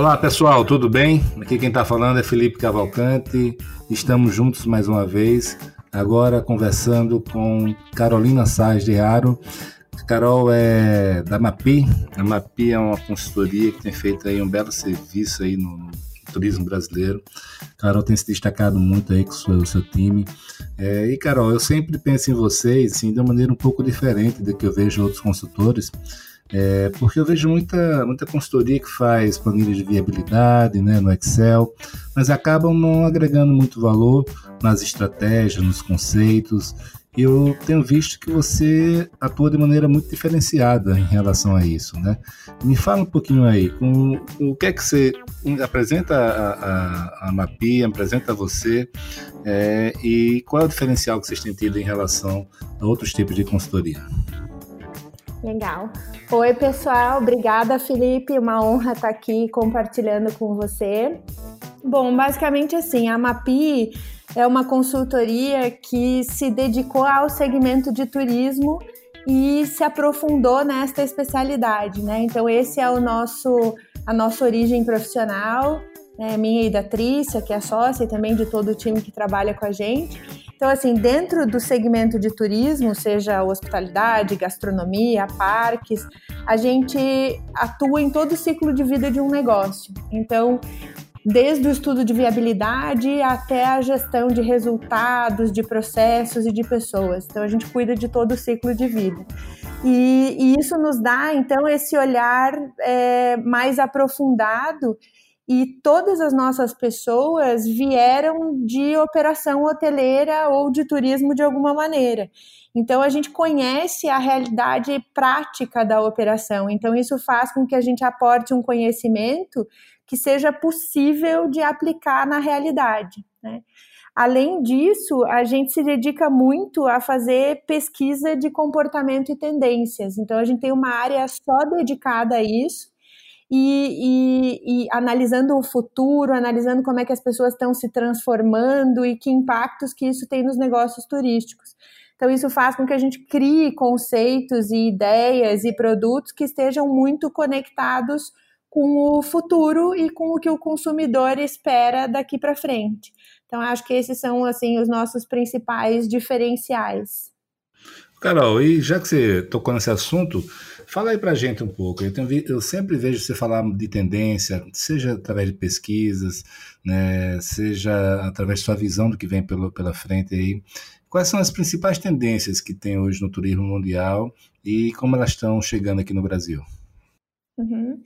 Olá pessoal, tudo bem? Aqui quem está falando é Felipe Cavalcante. Estamos juntos mais uma vez, agora conversando com Carolina Sais de Aro. Carol é da MAPI. A MAPI é uma consultoria que tem feito aí um belo serviço aí no, turismo brasileiro. Carol tem se destacado muito aí com o seu, seu time. É, e Carol, eu sempre penso em vocês assim, de uma maneira um pouco diferente do que eu vejo outros consultores é, porque eu vejo muita, muita consultoria que faz planilha de viabilidade né, no Excel, mas acabam não agregando muito valor nas estratégias, nos conceitos. Eu tenho visto que você atua de maneira muito diferenciada em relação a isso, né? Me fala um pouquinho aí, o que é que você apresenta a, a, a MAPI, apresenta você, é, e qual é o diferencial que vocês têm tido em relação a outros tipos de consultoria? Legal. Oi, pessoal. Obrigada, Felipe. Uma honra estar aqui compartilhando com você. Bom, basicamente assim, a MAPI é uma consultoria que se dedicou ao segmento de turismo e se aprofundou nesta especialidade, né? Então esse é o nosso a nossa origem profissional, né? minha e da Trícia, que é sócia e também de todo o time que trabalha com a gente. Então, assim, dentro do segmento de turismo, seja hospitalidade, gastronomia, parques, a gente atua em todo o ciclo de vida de um negócio. Então, desde o estudo de viabilidade até a gestão de resultados, de processos e de pessoas. Então, a gente cuida de todo o ciclo de vida. E, e isso nos dá, então, esse olhar é, mais aprofundado e todas as nossas pessoas vieram de operação hoteleira ou de turismo de alguma maneira. Então a gente conhece a realidade prática da operação. Então isso faz com que a gente aporte um conhecimento que seja possível de aplicar na realidade. Né? Além disso, a gente se dedica muito a fazer pesquisa de comportamento e tendências. Então a gente tem uma área só dedicada a isso e, e, e, analisando o futuro, analisando como é que as pessoas estão se transformando e que impactos que isso tem nos negócios turísticos. Então, isso faz com que a gente crie conceitos e ideias e produtos que estejam muito conectados com o futuro e com o que o consumidor espera daqui para frente. Então, acho que esses são assim os nossos principais diferenciais. Carol, e já que você tocou nesse assunto, Fala aí para gente um pouco. Eu, tenho, eu, sempre vejo você falar de tendência, seja através de pesquisas, né, seja através da sua visão do que vem pelo, pela frente aí. Quais são as principais tendências que tem hoje no turismo mundial e como elas estão chegando aqui no Brasil? Uhum.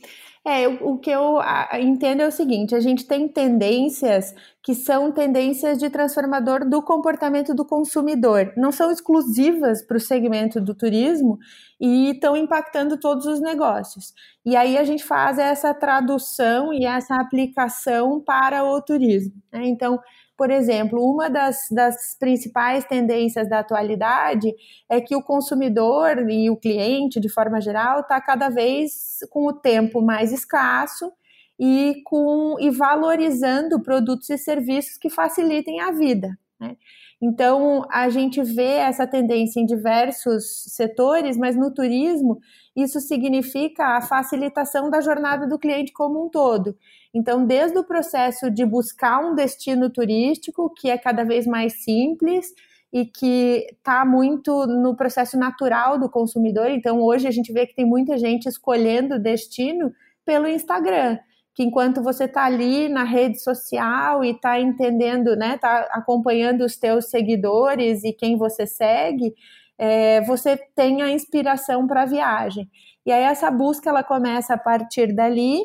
É, o, que eu entendo é o seguinte: a gente tem tendências que são tendências de transformador do comportamento do consumidor, não são exclusivas para o segmento do turismo e estão impactando todos os negócios. E aí a gente faz essa tradução e essa aplicação para o turismo. Né? Então, por exemplo, uma das, das principais tendências da atualidade é que o consumidor e o cliente, de forma geral, está cada vez com o tempo mais escasso e, com, e valorizando produtos e serviços que facilitem a vida. Né? Então, a gente vê essa tendência em diversos setores, mas no turismo, isso significa a facilitação da jornada do cliente como um todo. Então, desde o processo de buscar um destino turístico, que é cada vez mais simples e que está muito no processo natural do consumidor. Então, hoje a gente vê que tem muita gente escolhendo destino pelo Instagram que enquanto você está ali na rede social e está entendendo, né, está acompanhando os teus seguidores e quem você segue, é, você tem a inspiração para a viagem. E aí essa busca ela começa a partir dali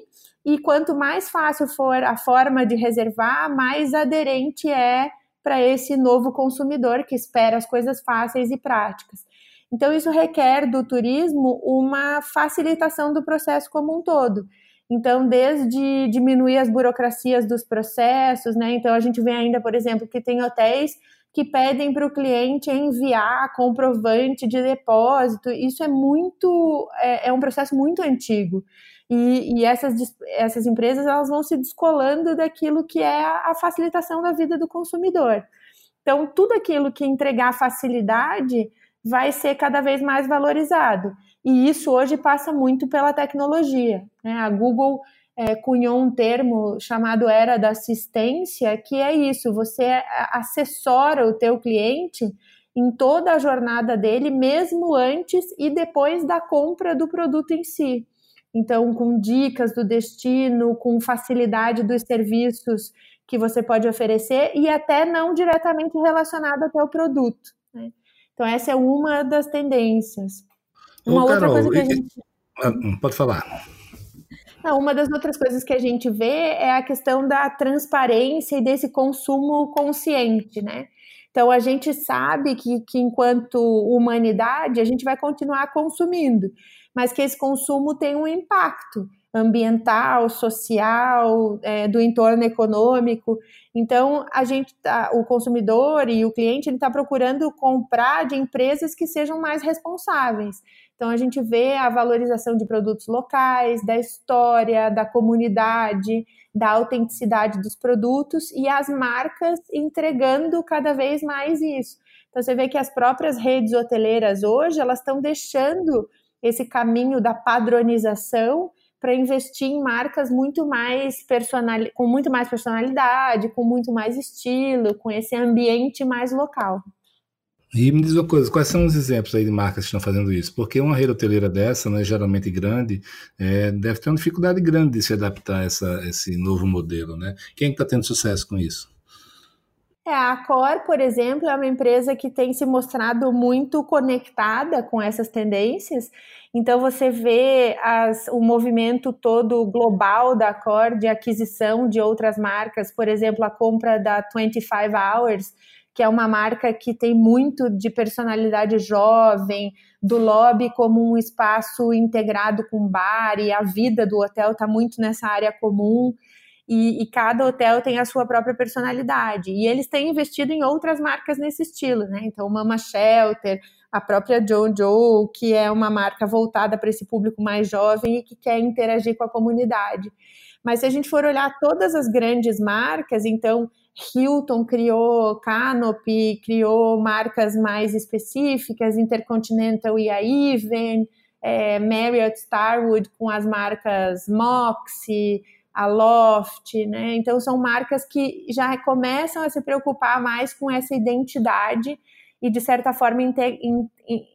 e quanto mais fácil for a forma de reservar, mais aderente é para esse novo consumidor que espera as coisas fáceis e práticas. Então, isso requer do turismo uma facilitação do processo como um todo. Então, desde diminuir as burocracias dos processos, né? Então, a gente vê ainda, por exemplo, que tem hotéis que pedem para o cliente enviar comprovante de depósito. Isso é muito, é, é um processo muito antigo. E, e, essas, essas empresas elas vão se descolando daquilo que é a facilitação da vida do consumidor. Então, tudo aquilo que entregar facilidade vai ser cada vez mais valorizado. E isso hoje passa muito pela tecnologia. Né? A Google é, cunhou um termo chamado era da assistência, que é isso, você assessora o teu cliente em toda a jornada dele, mesmo antes e depois da compra do produto em si. Então, com dicas do destino, com facilidade dos serviços que você pode oferecer e até não diretamente relacionado ao teu produto. Né? Então, essa é uma das tendências. Uma Ô, outra Carol, coisa que a gente. Ah, hum, pode falar. Não, uma das outras coisas que a gente vê é a questão da transparência e desse consumo consciente, né? Então a gente sabe que, que enquanto humanidade a gente vai continuar consumindo, mas que esse consumo tem um impacto ambiental, social, é, do entorno econômico. Então, a gente, tá, o consumidor e o cliente, ele está procurando comprar de empresas que sejam mais responsáveis. Então, a gente vê a valorização de produtos locais, da história, da comunidade, da autenticidade dos produtos e as marcas entregando cada vez mais isso. Então, você vê que as próprias redes hoteleiras hoje, elas estão deixando esse caminho da padronização para investir em marcas muito mais personal, com muito mais personalidade, com muito mais estilo, com esse ambiente mais local. E me diz uma coisa, quais são os exemplos aí de marcas que estão fazendo isso? Porque uma rede hoteleira dessa, né, geralmente grande, é, deve ter uma dificuldade grande de se adaptar a essa, esse novo modelo, né? Quem está tendo sucesso com isso? É, a Cor, por exemplo, é uma empresa que tem se mostrado muito conectada com essas tendências. Então você vê as, o movimento todo global da Cor de aquisição de outras marcas, por exemplo, a compra da 25 Hours, que é uma marca que tem muito de personalidade jovem, do lobby como um espaço integrado com bar, e a vida do hotel está muito nessa área comum e, e, cada hotel tem a sua própria personalidade. E eles têm investido em outras marcas nesse estilo, né? Então, Mama Shelter, a própria Jojo, que é uma marca voltada para esse público mais jovem e que quer interagir com a comunidade. Mas se a gente for olhar todas as grandes marcas, então Hilton criou Canopy, criou marcas mais específicas, Intercontinental e a Even, é, Marriott Starwood com as marcas Moxie, a Loft, né? Então são marcas que já começam a se preocupar mais com essa identidade e de certa forma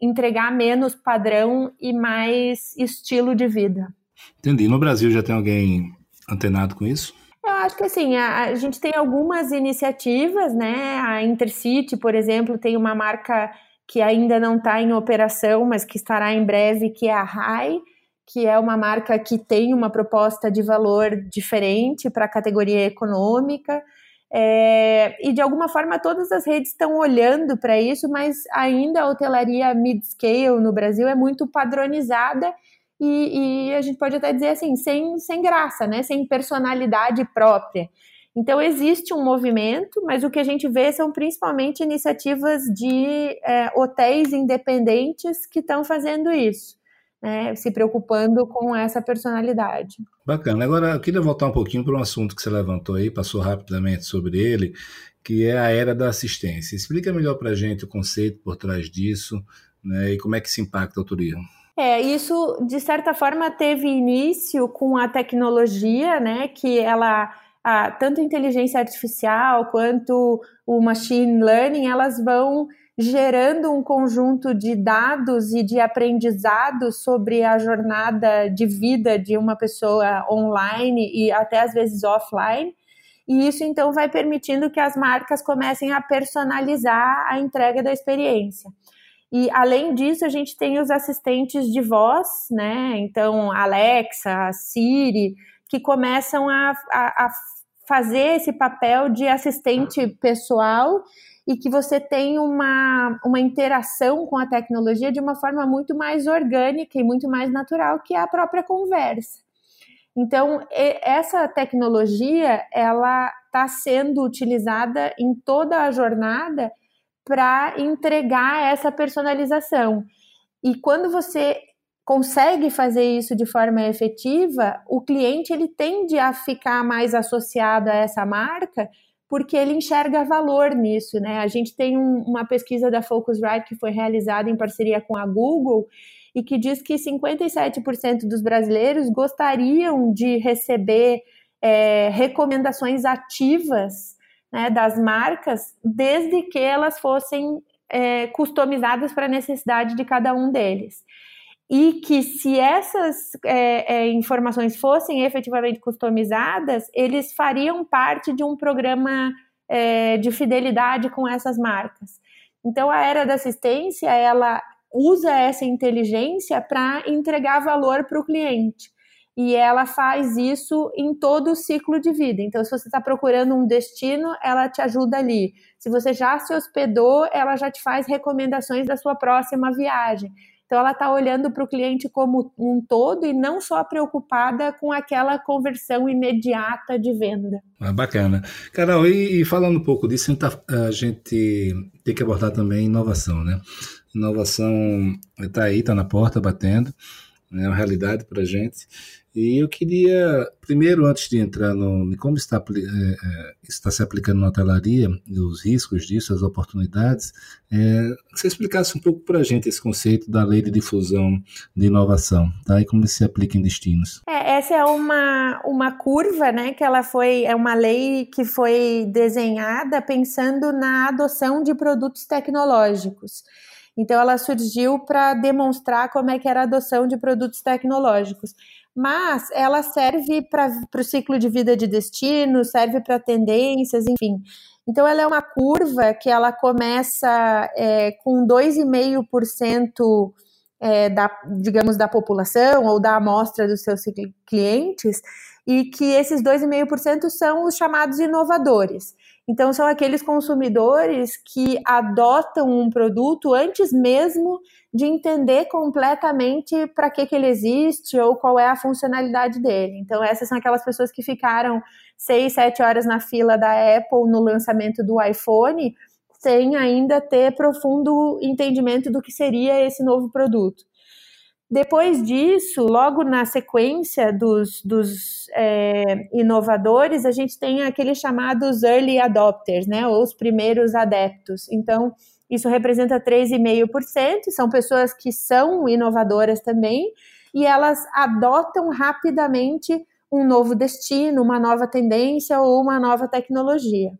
entregar menos padrão e mais estilo de vida. Entendi. No Brasil já tem alguém antenado com isso? Eu acho que assim, a, a gente tem algumas iniciativas, né? A Intercity, por exemplo, tem uma marca que ainda não está em operação, mas que estará em breve, que é a Rai que é uma marca que tem uma proposta de valor diferente para a categoria econômica. É, e de alguma forma todas as redes estão olhando para isso, mas ainda a hotelaria mid-scale no Brasil é muito padronizada e, e, a gente pode até dizer assim, sem, sem graça, né? sem personalidade própria. Então existe um movimento, mas o que a gente vê são principalmente iniciativas de é, hotéis independentes que estão fazendo isso né, se preocupando com essa personalidade. Bacana. Agora, eu queria voltar um pouquinho para um assunto que você levantou aí, passou rapidamente sobre ele, que é a era da assistência. Explica melhor para a gente o conceito por trás disso né, e como é que se impacta o turismo. É, isso de certa forma teve início com a tecnologia, né, que ela a, tanto a inteligência artificial quanto o machine learning, elas vão gerando um conjunto de dados e de aprendizados sobre a jornada de vida de uma pessoa online e até às vezes offline. E isso então vai permitindo que as marcas comecem a personalizar a entrega da experiência. E além disso, a gente tem os assistentes de voz, né? Então, Alexa, Siri, que começam a, a, a fazer esse papel de assistente pessoal e que você tem uma, uma interação com a tecnologia de uma forma muito mais orgânica e muito mais natural que a própria conversa. Então, essa tecnologia, ela está sendo utilizada em toda a jornada para entregar essa personalização. E quando você consegue fazer isso de forma efetiva, o cliente ele tende a ficar mais associado a essa marca porque ele enxerga valor nisso, né? A gente tem um, uma pesquisa da Focusrite que foi realizada em parceria com a Google e que diz que 57% dos brasileiros gostariam de receber é, recomendações ativas né, das marcas, desde que elas fossem é, customizadas para a necessidade de cada um deles e que se essas é, é, informações fossem efetivamente customizadas, eles fariam parte de um programa é, de fidelidade com essas marcas. Então, a era da assistência, ela usa essa inteligência para entregar valor para o cliente. E ela faz isso em todo o ciclo de vida. Então, se você está procurando um destino, ela te ajuda ali. Se você já se hospedou, ela já te faz recomendações da sua próxima viagem. Então, ela está olhando para o cliente como um todo e não só preocupada com aquela conversão imediata de venda. Ah, bacana. Carol, e, e falando um pouco disso, a gente, tá, tem que abordar também inovação, né? Inovação está aí, está na porta, batendo, é uma realidade para a gente. E eu queria, primeiro, antes de entrar no como está, é, é, está se aplicando na hotelaria, os riscos disso, as oportunidades, é, que você explicasse um pouco para a gente esse conceito da lei de difusão de inovação, tá? E como se aplica em destinos. É, essa é uma, uma curva, né? Que ela foi, é uma lei que foi desenhada pensando na adoção de produtos tecnológicos. Então, ela surgiu para demonstrar como é que era a adoção de produtos tecnológicos mas ela serve para o ciclo de vida de destino, serve para tendências, enfim. Então, ela é uma curva que ela começa é, com 2,5% é, da, digamos, da população ou da amostra dos seus clientes, e que esses 2,5% são os chamados inovadores. Então, são aqueles consumidores que adotam um produto antes mesmo de entender completamente para que, que ele existe ou qual é a funcionalidade dele. Então, essas são aquelas pessoas que ficaram seis, sete horas na fila da Apple no lançamento do iPhone, sem ainda ter profundo entendimento do que seria esse novo produto. Depois disso, logo na sequência dos, dos é, inovadores, a gente tem aqueles chamados early adopters, né, ou os primeiros adeptos. Então, isso representa 3,5%, são pessoas que são inovadoras também, e elas adotam rapidamente um novo destino, uma nova tendência ou uma nova tecnologia.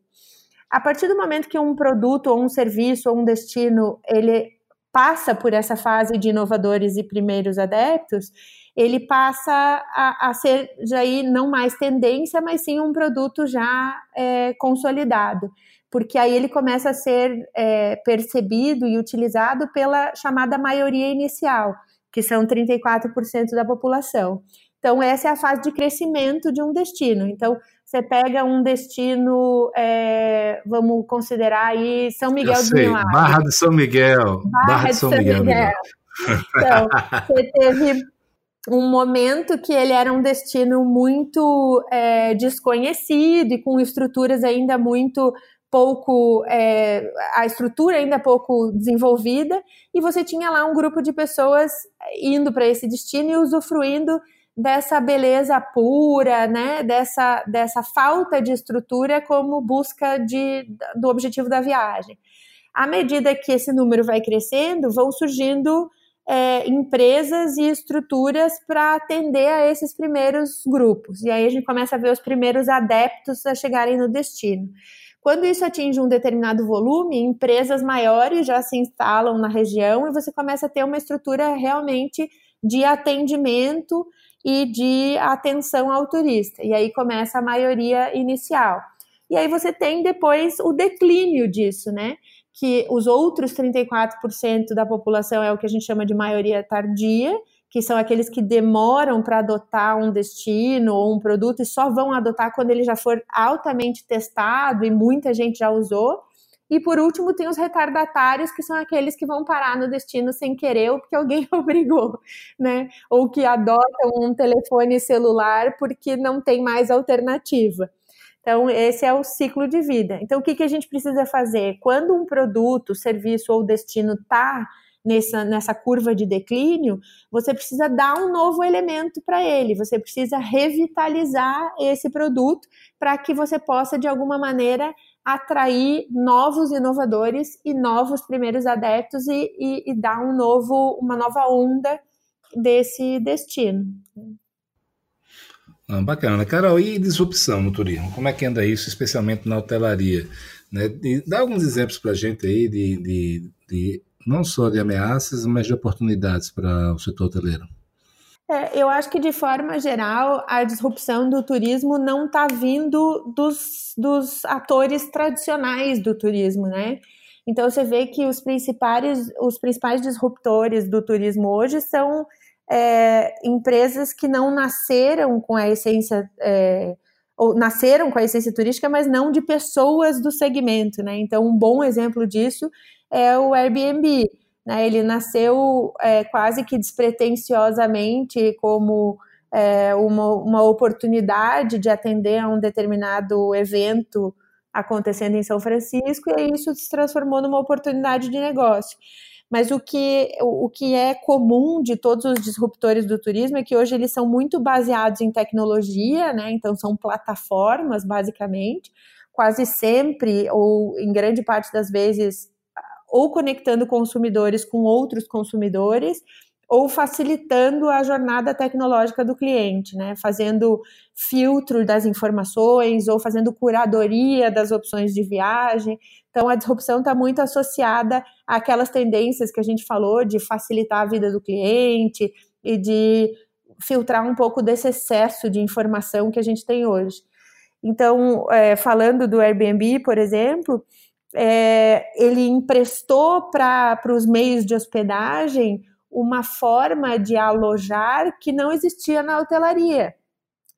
A partir do momento que um produto ou um serviço ou um destino ele passa por essa fase de inovadores e primeiros adeptos, ele passa a, a ser aí não mais tendência, mas sim um produto já é, consolidado, porque aí ele começa a ser é, percebido e utilizado pela chamada maioria inicial, que são 34% da população. Então, essa é a fase de crescimento de um destino. Então, você pega um destino, é, vamos considerar aí São Miguel do Milagre. Barra de São Miguel. Barra, Barra de São, São Miguel. Miguel. Então, você teve um momento que ele era um destino muito é, desconhecido e com estruturas ainda muito pouco, é, a estrutura ainda pouco desenvolvida, e você tinha lá um grupo de pessoas indo para esse destino e usufruindo dessa beleza pura, né, dessa, dessa falta de estrutura como busca de, do objetivo da viagem. À medida que esse número vai crescendo, vão surgindo é, empresas e estruturas para atender a esses primeiros grupos. E aí a gente começa a ver os primeiros adeptos a chegarem no destino. Quando isso atinge um determinado volume, empresas maiores já se instalam na região e você começa a ter uma estrutura realmente de atendimento e de atenção ao turista. E aí começa a maioria inicial. E aí você tem depois o declínio disso, né? Que os outros 34% da população é o que a gente chama de maioria tardia, que são aqueles que demoram para adotar um destino ou um produto e só vão adotar quando ele já for altamente testado e muita gente já usou. E por último, tem os retardatários, que são aqueles que vão parar no destino sem querer ou porque alguém obrigou, né? Ou que adotam um telefone celular porque não tem mais alternativa. Então, esse é o ciclo de vida. Então, o que, que a gente precisa fazer? Quando um produto, serviço ou destino está nessa, nessa curva de declínio, você precisa dar um novo elemento para ele, você precisa revitalizar esse produto para que você possa, de alguma maneira, atrair novos inovadores e novos primeiros adeptos e, e, e dar um novo, uma nova onda desse destino. Ah, bacana. Carol, e disrupção no turismo? Como é que anda isso, especialmente na hotelaria? Né? E dá alguns exemplos para a gente aí de, de, de não só de ameaças, mas de oportunidades para o setor hoteleiro? É, eu acho que, de forma geral, a disrupção do turismo não está vindo dos, dos atores tradicionais do turismo, né? Então, você vê que os principais, os principais disruptores do turismo hoje são é, empresas que não nasceram com a essência. É, ou nasceram com a essência turística, mas não de pessoas do segmento, né? Então, um bom exemplo disso é o Airbnb. Né? Ele nasceu é, quase que despretensiosamente como é, uma, uma oportunidade de atender a um determinado evento acontecendo em São Francisco, e isso se transformou numa oportunidade de negócio. Mas o que, o que é comum de todos os disruptores do turismo é que hoje eles são muito baseados em tecnologia, né? Então são plataformas, basicamente, quase sempre, ou em grande parte das vezes, ou conectando consumidores com outros consumidores, ou facilitando a jornada tecnológica do cliente, né? Fazendo filtro das informações ou fazendo curadoria das opções de viagem. Então, a disrupção está muito associada àquelas tendências que a gente falou de facilitar a vida do cliente e de filtrar um pouco desse excesso de informação que a gente tem hoje. Então, é, falando do Airbnb, por exemplo, é, ele emprestou para os meios de hospedagem uma forma de alojar que não existia na hotelaria,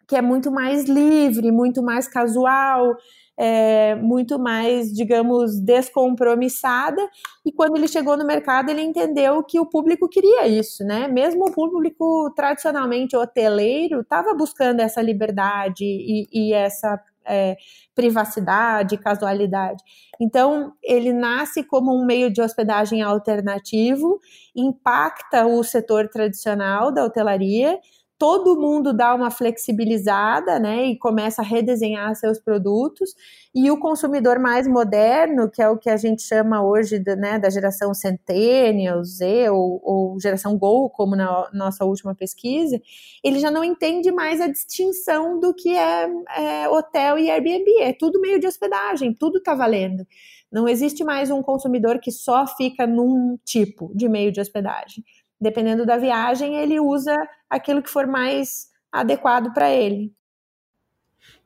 que é muito mais livre, muito mais casual, é, muito mais, digamos, descompromissada. E quando ele chegou no mercado, ele entendeu que o público queria isso, né? Mesmo o público tradicionalmente hoteleiro estava buscando essa liberdade e, e essa é, privacidade, casualidade. Então, ele nasce como um meio de hospedagem alternativo, impacta o setor tradicional da hotelaria todo mundo dá uma flexibilizada, né, e começa a redesenhar seus produtos, e o consumidor mais moderno, que é o que a gente chama hoje de, né, da geração Centennial, Z ou, ou geração Go, como na nossa última pesquisa, ele já não entende mais a distinção do que é, é hotel e Airbnb, é tudo meio de hospedagem, tudo está valendo. Não existe mais um consumidor que só fica num tipo de meio de hospedagem dependendo da viagem, ele usa aquilo que for mais adequado para ele.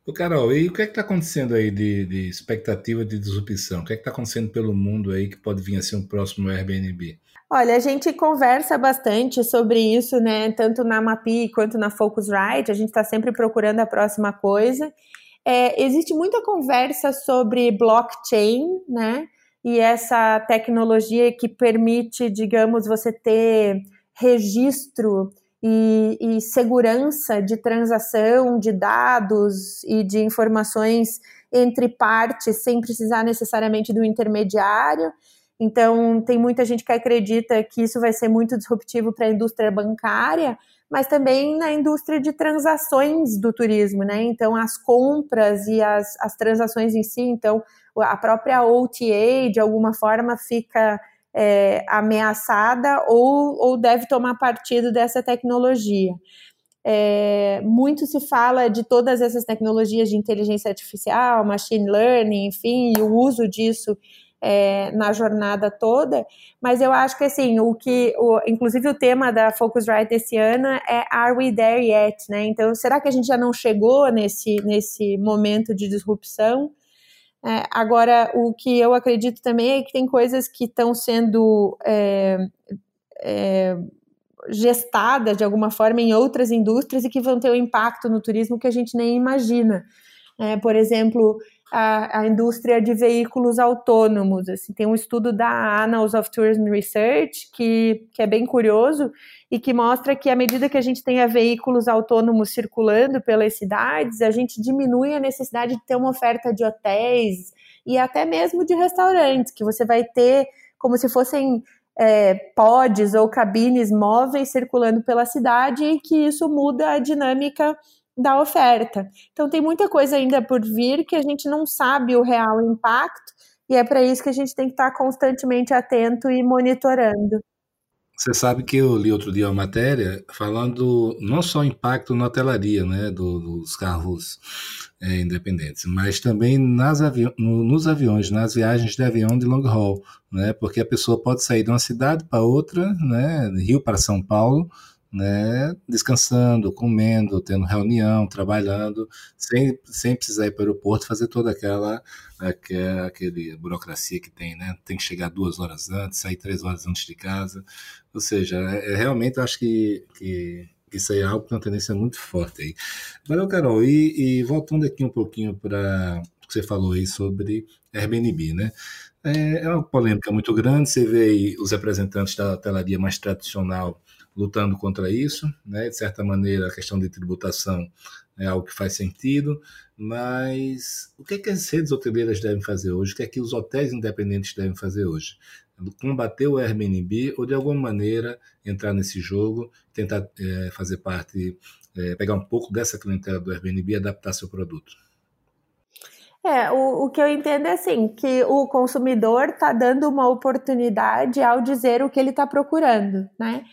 Ô Carol, e o que é que está acontecendo aí de, de, expectativa de disrupção? O que é que está acontecendo pelo mundo aí que pode vir a ser um próximo Airbnb? Olha, a gente conversa bastante sobre isso, né? Tanto na Mapi quanto na Focusrite, a gente está sempre procurando a próxima coisa. É, existe muita conversa sobre blockchain, né? E essa tecnologia que permite, digamos, você ter registro e, e, segurança de transação de dados e de informações entre partes sem precisar necessariamente do intermediário. Então, tem muita gente que acredita que isso vai ser muito disruptivo para a indústria bancária, mas também na indústria de transações do turismo, né? Então, as compras e as, as transações em si. Então, a própria OTA, de alguma forma, fica é, ameaçada ou, ou deve tomar partido dessa tecnologia. É, muito se fala de todas essas tecnologias de inteligência artificial, machine learning, enfim, e o uso disso é, na jornada toda, mas eu acho que assim, o que, o, inclusive o tema da Focusrite esse ano é Are we there yet? Né? Então, será que a gente já não chegou nesse, nesse momento de disrupção? É, agora, o que eu acredito também é que tem coisas que estão sendo é, é, gestadas de alguma forma em outras indústrias e que vão ter um impacto no turismo que a gente nem imagina. É, por exemplo, a, a, indústria de veículos autônomos. Assim, tem um estudo da Annals of Tourism Research que, que é bem curioso e que mostra que à medida que a gente tenha veículos autônomos circulando pelas cidades, a gente diminui a necessidade de ter uma oferta de hotéis e até mesmo de restaurantes, que você vai ter como se fossem é, pods ou cabines móveis circulando pela cidade e que isso muda a dinâmica da oferta. Então tem muita coisa ainda por vir que a gente não sabe o real impacto e é para isso que a gente tem que estar constantemente atento e monitorando. Você sabe que eu li outro dia uma matéria falando não só impacto na hotelaria, né, do, dos carros é, independentes, mas também nas avi no, nos aviões, nas viagens de avião de long haul, né, porque a pessoa pode sair de uma cidade para outra, né, Rio para São Paulo, né, descansando, comendo, tendo reunião, trabalhando, sem, sem precisar ir para o aeroporto fazer toda aquela, aquela aquele burocracia que tem, né? Tem que chegar duas horas antes, sair três horas antes de casa. Ou seja, é, é realmente acho que, que isso aí é algo que tem uma tendência muito forte aí. Valeu, Carol. E, e voltando aqui um pouquinho para o que você falou aí sobre Airbnb, né? É, é uma polêmica muito grande. Você vê aí os representantes da hotelaria mais tradicional lutando contra isso, né? De certa maneira, a questão de tributação é algo que faz sentido, mas o que, é que as redes hoteleiras devem fazer hoje? O que é que os hotéis independentes devem fazer hoje? Combater o Airbnb ou de alguma maneira entrar nesse jogo, tentar é, fazer parte, é, pegar um pouco dessa clientela do Airbnb e adaptar seu produto? É, o, o que eu entendo é assim, que o consumidor está dando uma oportunidade ao dizer o que ele está procurando, né?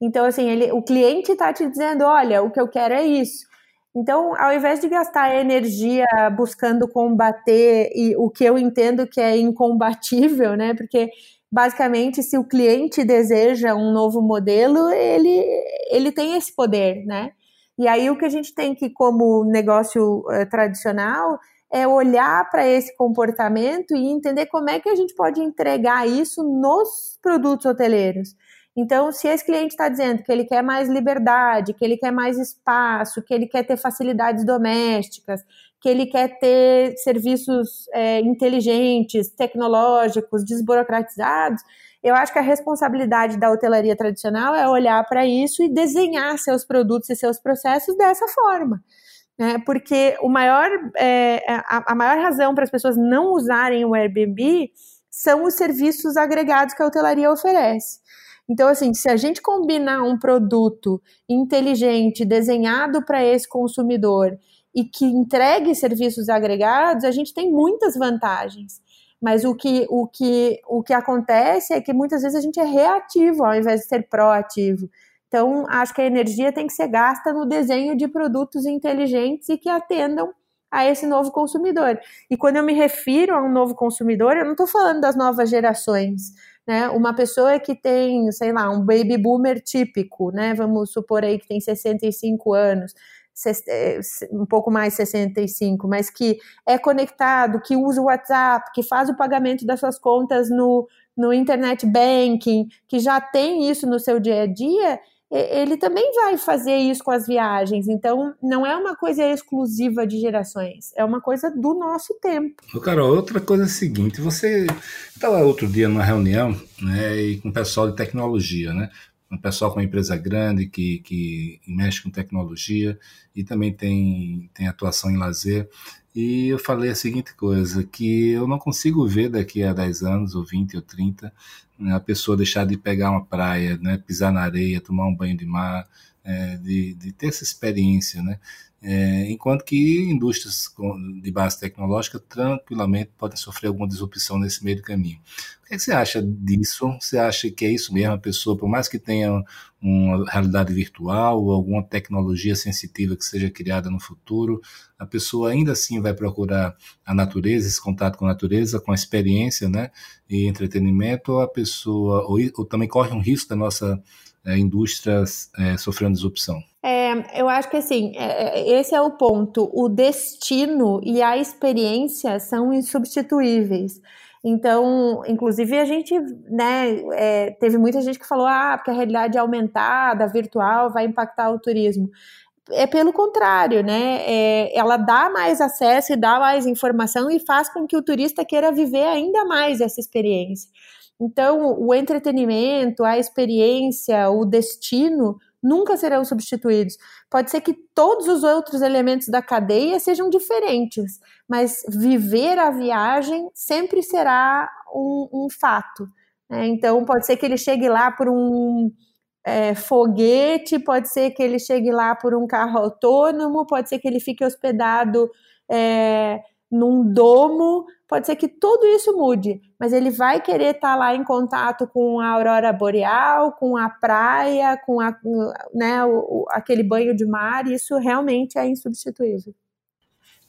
Então, assim, ele, o cliente está te dizendo: olha, o que eu quero é isso. Então, ao invés de gastar energia buscando combater e o que eu entendo que é incombatível, né? Porque basicamente, se o cliente deseja um novo modelo, ele, ele tem esse poder, né? E aí o que a gente tem que, como negócio uh, tradicional, é olhar para esse comportamento e entender como é que a gente pode entregar isso nos produtos hoteleiros. Então, se esse cliente está dizendo que ele quer mais liberdade, que ele quer mais espaço, que ele quer ter facilidades domésticas, que ele quer ter serviços é, inteligentes, tecnológicos, desburocratizados, eu acho que a responsabilidade da hotelaria tradicional é olhar para isso e desenhar seus produtos e seus processos dessa forma. Né? Porque o maior, é, a, a maior razão para as pessoas não usarem o Airbnb são os serviços agregados que a hotelaria oferece. Então, assim, se a gente combinar um produto inteligente, desenhado para esse consumidor e que entregue serviços agregados, a gente tem muitas vantagens. Mas o que, o, que, o que acontece é que muitas vezes a gente é reativo ao invés de ser proativo. Então, acho que a energia tem que ser gasta no desenho de produtos inteligentes e que atendam a esse novo consumidor. E quando eu me refiro a um novo consumidor, eu não estou falando das novas gerações né? Uma pessoa que tem, sei lá, um baby boomer típico, né? Vamos supor aí que tem 65 anos, é, um pouco mais 65, mas que é conectado, que usa o WhatsApp, que faz o pagamento das suas contas no, no internet banking, que já tem isso no seu dia a dia, ele também vai fazer isso com as viagens. Então, não é uma coisa exclusiva de gerações, é uma coisa do nosso tempo. Carol, outra coisa é a seguinte: você estava outro dia numa reunião né, e com o pessoal de tecnologia, né? Um pessoal com uma empresa grande que, que mexe com tecnologia e também tem, tem atuação em lazer. E eu falei a seguinte coisa, que eu não consigo ver daqui a 10 anos, ou 20, ou 30, né, a pessoa deixar de pegar uma praia, né, pisar na areia, tomar um banho de mar, é, de, de, ter essa experiência, né? É, enquanto que indústrias de base tecnológica tranquilamente podem sofrer alguma disrupção nesse meio do caminho. O que, é que, você acha disso? Você acha que é isso mesmo? A pessoa, por mais que tenha uma realidade virtual ou alguma tecnologia sensitiva que seja criada no futuro, a pessoa ainda assim vai procurar a natureza, esse contato com a natureza, com a experiência né, e entretenimento, ou a pessoa, ou, ou também corre um risco da nossa é, indústrias é, sofrendo disrupção? É, eu acho que assim, é, é, esse é o ponto. O destino e a experiência são insubstituíveis. Então, inclusive, a gente, né, é, teve muita gente que falou, ah, porque a realidade aumentada, virtual, vai impactar o turismo. É pelo contrário, né? É, ela dá mais acesso e dá mais informação e faz com que o turista queira viver ainda mais essa experiência. Então, o entretenimento, a experiência, o destino nunca serão substituídos. Pode ser que todos os outros elementos da cadeia sejam diferentes, mas viver a viagem sempre será um, um fato. Né? Então, pode ser que ele chegue lá por um é, foguete, pode ser que ele chegue lá por um carro autônomo, pode ser que ele fique hospedado. É, num domo, pode ser que tudo isso mude, mas ele vai querer estar tá lá em contato com a aurora boreal, com a praia, com a, né, o, aquele banho de mar, isso realmente é insubstituível.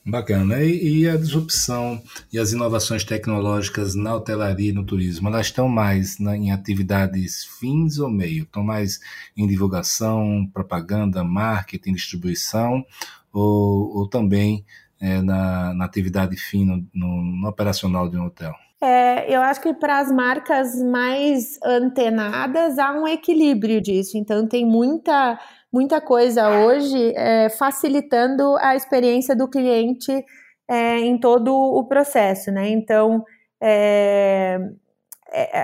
Bacana. E, e, a disrupção e as inovações tecnológicas na hotelaria e no turismo, elas estão mais na, em atividades fins ou meio? Estão mais em divulgação, propaganda, marketing, distribuição, ou, ou também é, na, na, atividade fina, no, no, operacional de um hotel? É, eu acho que para as marcas mais antenadas há um equilíbrio disso. Então tem muita, muita coisa hoje é, facilitando a experiência do cliente é, em todo o processo, né? Então é,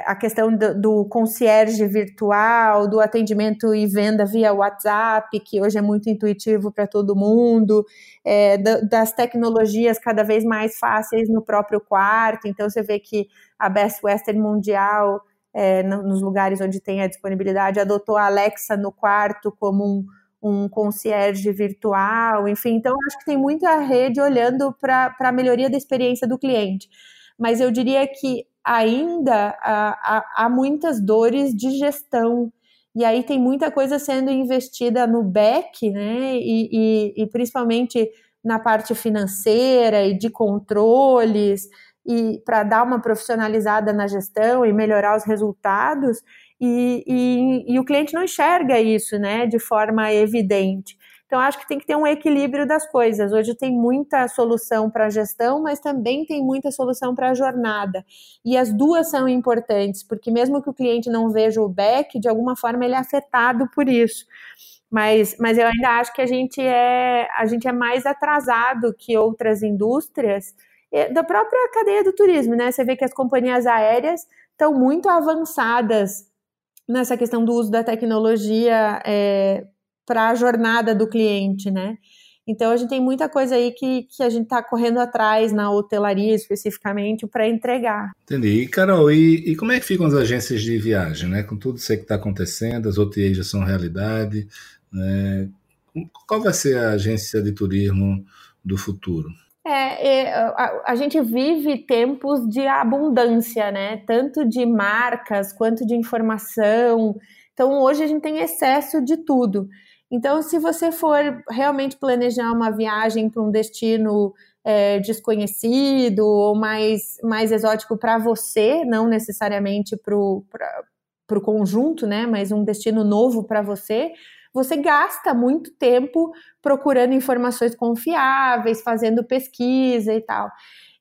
a questão do, do concierge virtual, do atendimento e venda via WhatsApp, que hoje é muito intuitivo para todo mundo, é, das tecnologias cada vez mais fáceis no próprio quarto. Então, você vê que a Best Western Mundial, é, nos lugares onde tem a disponibilidade, adotou a Alexa no quarto como um, um concierge virtual, enfim. Então, acho que tem muita rede olhando para a melhoria da experiência do cliente. Mas eu diria que ainda há, há, muitas dores de gestão. E aí tem muita coisa sendo investida no back, né? E, e, e principalmente na parte financeira e de controles, e para dar uma profissionalizada na gestão e melhorar os resultados. E, e, e, o cliente não enxerga isso né, de forma evidente. Então, acho que tem que ter um equilíbrio das coisas. Hoje tem muita solução para a gestão, mas também tem muita solução para a jornada. E as duas são importantes, porque mesmo que o cliente não veja o back, de alguma forma ele é afetado por isso. Mas, mas eu ainda acho que a gente é, a gente é mais atrasado que outras indústrias da própria cadeia do turismo, né? Você vê que as companhias aéreas estão muito avançadas nessa questão do uso da tecnologia é, para a jornada do cliente, né? Então a gente tem muita coisa aí que, que a gente está correndo atrás na hotelaria especificamente para entregar. Entendi. E Carol, e, e, como é que ficam as agências de viagem, né? Com tudo isso que está acontecendo, as OTAs já são realidade, né? Qual vai ser a agência de turismo do futuro? É, é a, a, gente vive tempos de abundância, né? Tanto de marcas quanto de informação. Então hoje a gente tem excesso de tudo. Então, se você for realmente planejar uma viagem para um destino é, desconhecido ou mais, mais exótico para você, não necessariamente para o conjunto, né, mas um destino novo para você, você gasta muito tempo procurando informações confiáveis, fazendo pesquisa e tal.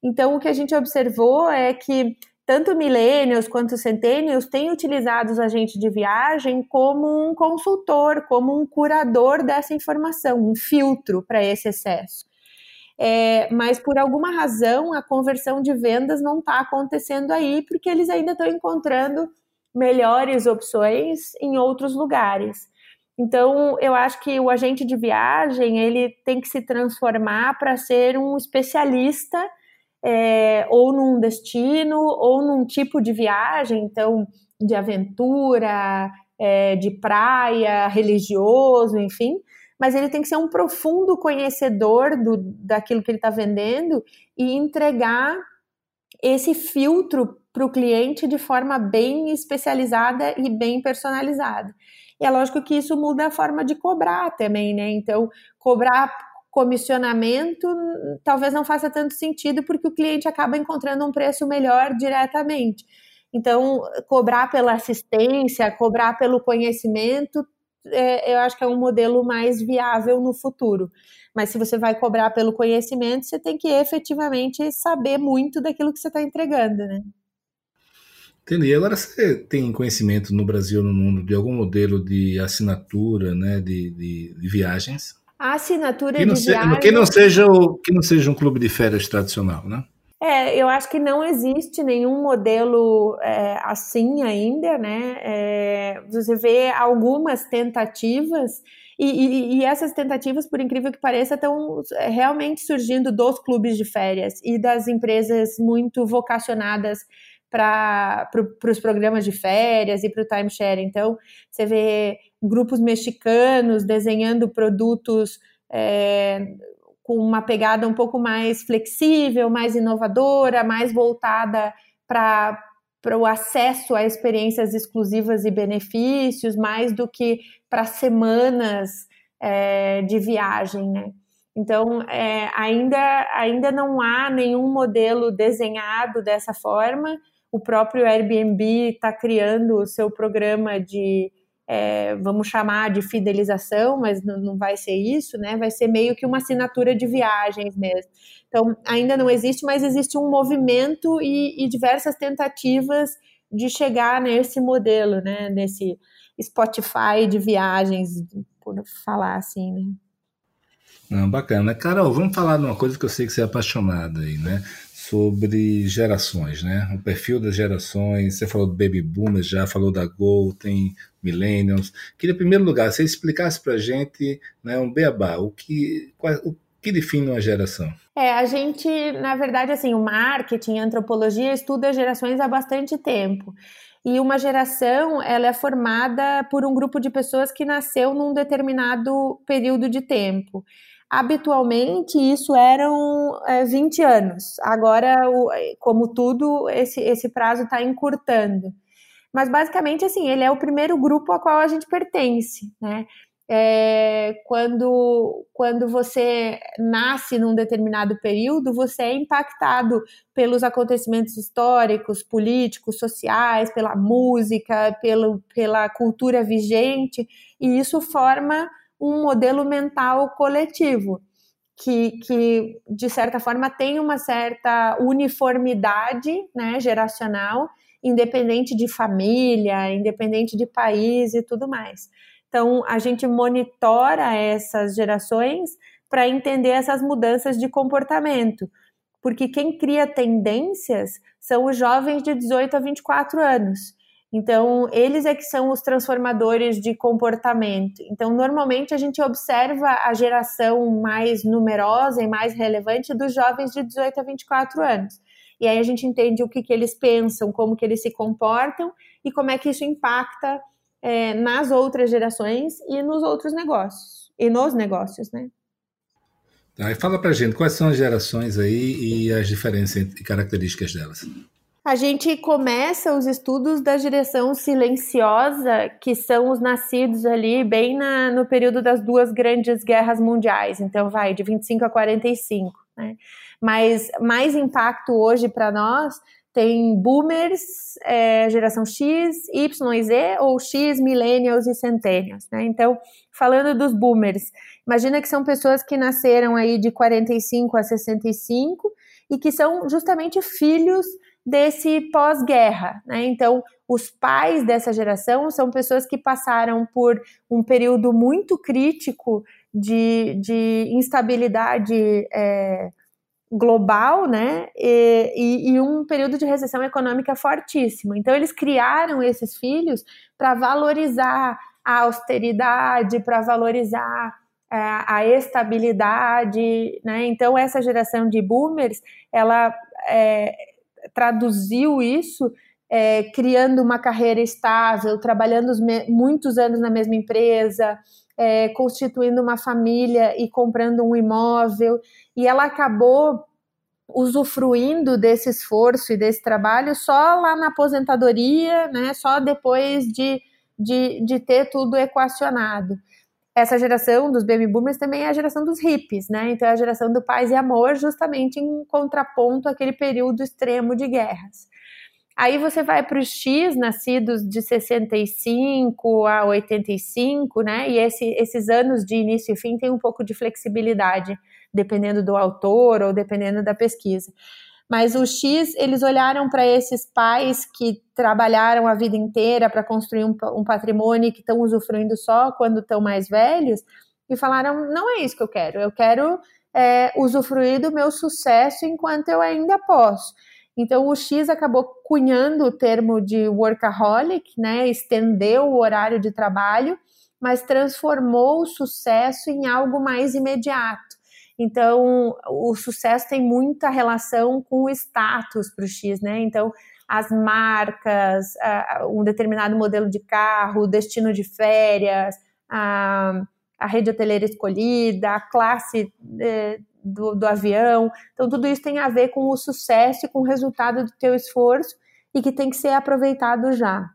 Então, o que a gente observou é que tanto millennials quanto centennials têm utilizado os agentes de viagem como um consultor, como um curador dessa informação, um filtro para esse excesso. É, mas por alguma razão a conversão de vendas não está acontecendo aí, porque eles ainda estão encontrando melhores opções em outros lugares. Então, eu acho que o agente de viagem ele tem que se transformar para ser um especialista é, ou num destino ou num tipo de viagem, então de aventura, é, de praia, religioso, enfim. Mas ele tem que ser um profundo conhecedor do, daquilo que ele está vendendo e entregar esse filtro para o cliente de forma bem especializada e bem personalizada. E é lógico que isso muda a forma de cobrar também, né? Então, cobrar comissionamento talvez não faça tanto sentido porque o cliente acaba encontrando um preço melhor diretamente. Então, cobrar pela assistência, cobrar pelo conhecimento, é, eu acho que é um modelo mais viável no futuro. Mas se você vai cobrar pelo conhecimento, você tem que efetivamente saber muito daquilo que você está entregando, né? Entendi. Agora você tem conhecimento no Brasil no mundo de algum modelo de assinatura, né, de, de, de viagens? A assinatura que de se, viagens... Que não, seja o, que não seja um clube de férias tradicional, né? É, eu acho que não existe nenhum modelo é, assim ainda, né? É, você vê algumas tentativas e, e, e, essas tentativas, por incrível que pareça, estão é, realmente surgindo dos clubes de férias e das empresas muito vocacionadas para pro, os programas de férias e para o timeshare. Então, você vê grupos mexicanos desenhando produtos é, com uma pegada um pouco mais flexível, mais inovadora, mais voltada para para o acesso a experiências exclusivas e benefícios, mais do que para semanas é, de viagem, né? Então, é, ainda, ainda não há nenhum modelo desenhado dessa forma. O próprio Airbnb está criando o seu programa de é, vamos chamar de fidelização, mas não, não, vai ser isso, né? Vai ser meio que uma assinatura de viagens mesmo. Então, ainda não existe, mas existe um movimento e, e diversas tentativas de chegar nesse modelo, né? Nesse Spotify de viagens, por falar assim, né? Não, bacana. Carol, vamos falar de uma coisa que eu sei que você é apaixonada aí, né? sobre gerações, né? O perfil das gerações. Você falou do baby boomers, já falou da Golden, millennials. Queria, em primeiro lugar, você explicasse para a gente, né, um beabá, o que, qual, o que define uma geração? É, a gente, na verdade, assim, o marketing, a antropologia estuda gerações há bastante tempo. E uma geração, ela é formada por um grupo de pessoas que nasceu num determinado período de tempo habitualmente isso eram é, 20 anos. Agora, o, como tudo, esse, esse prazo está encurtando. Mas basicamente, assim, ele é o primeiro grupo a qual a gente pertence, né? É, quando, quando você nasce num determinado período, você é impactado pelos acontecimentos históricos, políticos, sociais, pela música, pelo, pela cultura vigente, e isso forma um modelo mental coletivo, que, que de certa forma tem uma certa uniformidade né, geracional, independente de família, independente de país e tudo mais. Então, a gente monitora essas gerações para entender essas mudanças de comportamento, porque quem cria tendências são os jovens de 18 a 24 anos. Então, eles é que são os transformadores de comportamento. Então, normalmente a gente observa a geração mais numerosa e mais relevante dos jovens de 18 a 24 anos. E aí a gente entende o que, que eles pensam, como que eles se comportam e como é que isso impacta é, nas outras gerações e nos outros negócios. E nos negócios, né? Tá, e fala pra gente quais são as gerações aí e as diferenças e características delas. A gente começa os estudos da direção silenciosa, que são os nascidos ali bem na, no período das duas grandes guerras mundiais. Então, vai de 25 a 45. Né? Mas mais impacto hoje para nós tem boomers, é, geração X, Y e Z, ou X, millennials e centennials. Né? Então, falando dos boomers, imagina que são pessoas que nasceram aí de 45 a 65 e que são justamente filhos desse pós-guerra. Né? Então, os pais dessa geração são pessoas que passaram por um período muito crítico de, de instabilidade é, global, né? E, e, um período de recessão econômica fortíssimo. Então, eles criaram esses filhos para valorizar a austeridade, para valorizar é, a estabilidade, né? Então, essa geração de boomers, ela é, traduziu isso é, criando uma carreira estável, trabalhando muitos anos na mesma empresa, é, constituindo uma família e comprando um imóvel, e ela acabou usufruindo desse esforço e desse trabalho só lá na aposentadoria, né, só depois de, de, de ter tudo equacionado essa geração dos baby boomers também é a geração dos hippies, né? Então é a geração do paz e amor, justamente em contraponto àquele período extremo de guerras. Aí você vai para os X, nascidos de 65 a 85, né? E esse, esses anos de início e fim tem um pouco de flexibilidade, dependendo do autor ou dependendo da pesquisa. Mas o X, eles olharam para esses pais que trabalharam a vida inteira para construir um, um patrimônio que estão usufruindo só quando estão mais velhos e falaram: não é isso que eu quero, eu quero é, usufruir do meu sucesso enquanto eu ainda posso. Então o X acabou cunhando o termo de workaholic, né? Estendeu o horário de trabalho, mas transformou o sucesso em algo mais imediato. Então o sucesso tem muita relação com o status para o X, né? Então as marcas, um determinado modelo de carro, o destino de férias, a, rede hoteleira escolhida, a classe é, do, do avião. Então, tudo isso tem a ver com o sucesso e com o resultado do teu esforço e que tem que ser aproveitado já.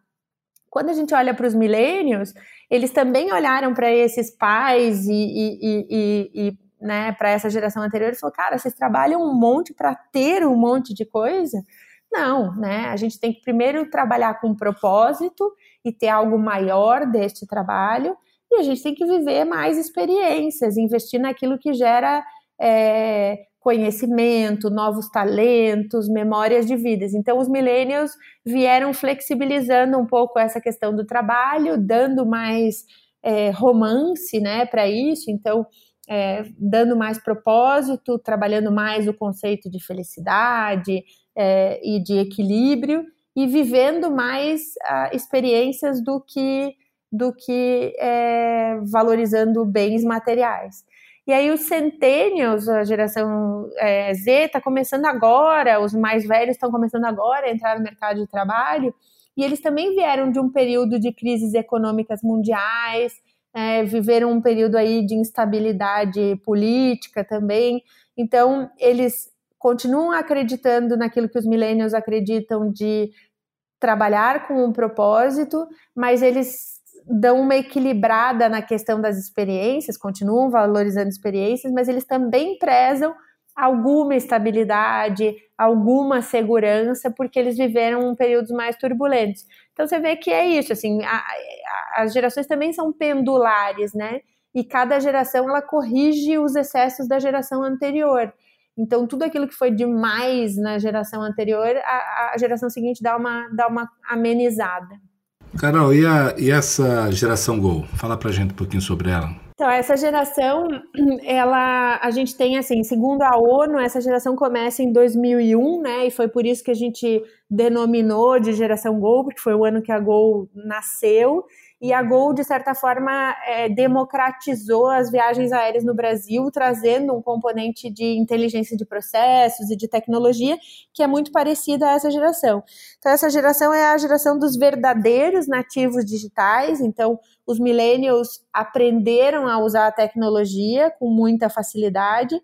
Quando a gente olha para os milênios, eles também olharam para esses pais e, e, e, e né, para essa geração anterior e falaram, cara, vocês trabalham um monte para ter um monte de coisa? Não, né? A gente tem que primeiro trabalhar com propósito e ter algo maior deste trabalho, e a gente tem que viver mais experiências, investir naquilo que gera é, conhecimento, novos talentos, memórias de vidas. Então, os millennials vieram flexibilizando um pouco essa questão do trabalho, dando mais é, romance né, para isso. Então, é, dando mais propósito, trabalhando mais o conceito de felicidade é, e de equilíbrio e vivendo mais experiências do que do que é, valorizando bens materiais. E aí os centennials, a geração é, Z, está começando agora, os mais velhos estão começando agora a entrar no mercado de trabalho, e eles também vieram de um período de crises econômicas mundiais, é, viveram um período aí de instabilidade política também. Então, eles continuam acreditando naquilo que os millennials acreditam de trabalhar com um propósito, mas eles dão uma equilibrada na questão das experiências, continuam valorizando experiências, mas eles também prezam alguma estabilidade, alguma segurança, porque eles viveram períodos mais turbulentos. Então você vê que é isso, assim, a, a, as gerações também são pendulares, né? E cada geração ela corrige os excessos da geração anterior. Então tudo aquilo que foi demais na geração anterior, a, a geração seguinte dá uma, dá uma amenizada. Carol, e, a, e essa geração Gol? Fala pra gente um pouquinho sobre ela. Então, essa geração, ela, a gente tem assim, segundo a ONU, essa geração começa em 2001, né? E foi por isso que a gente denominou de geração Gol, porque foi o ano que a Gol nasceu. E a Gol, de certa forma, é, democratizou as viagens aéreas no Brasil, trazendo um componente de inteligência de processos e de tecnologia que é muito parecida a essa geração. Então, essa geração é a geração dos verdadeiros nativos digitais. Então, os millennials aprenderam a usar a tecnologia com muita facilidade,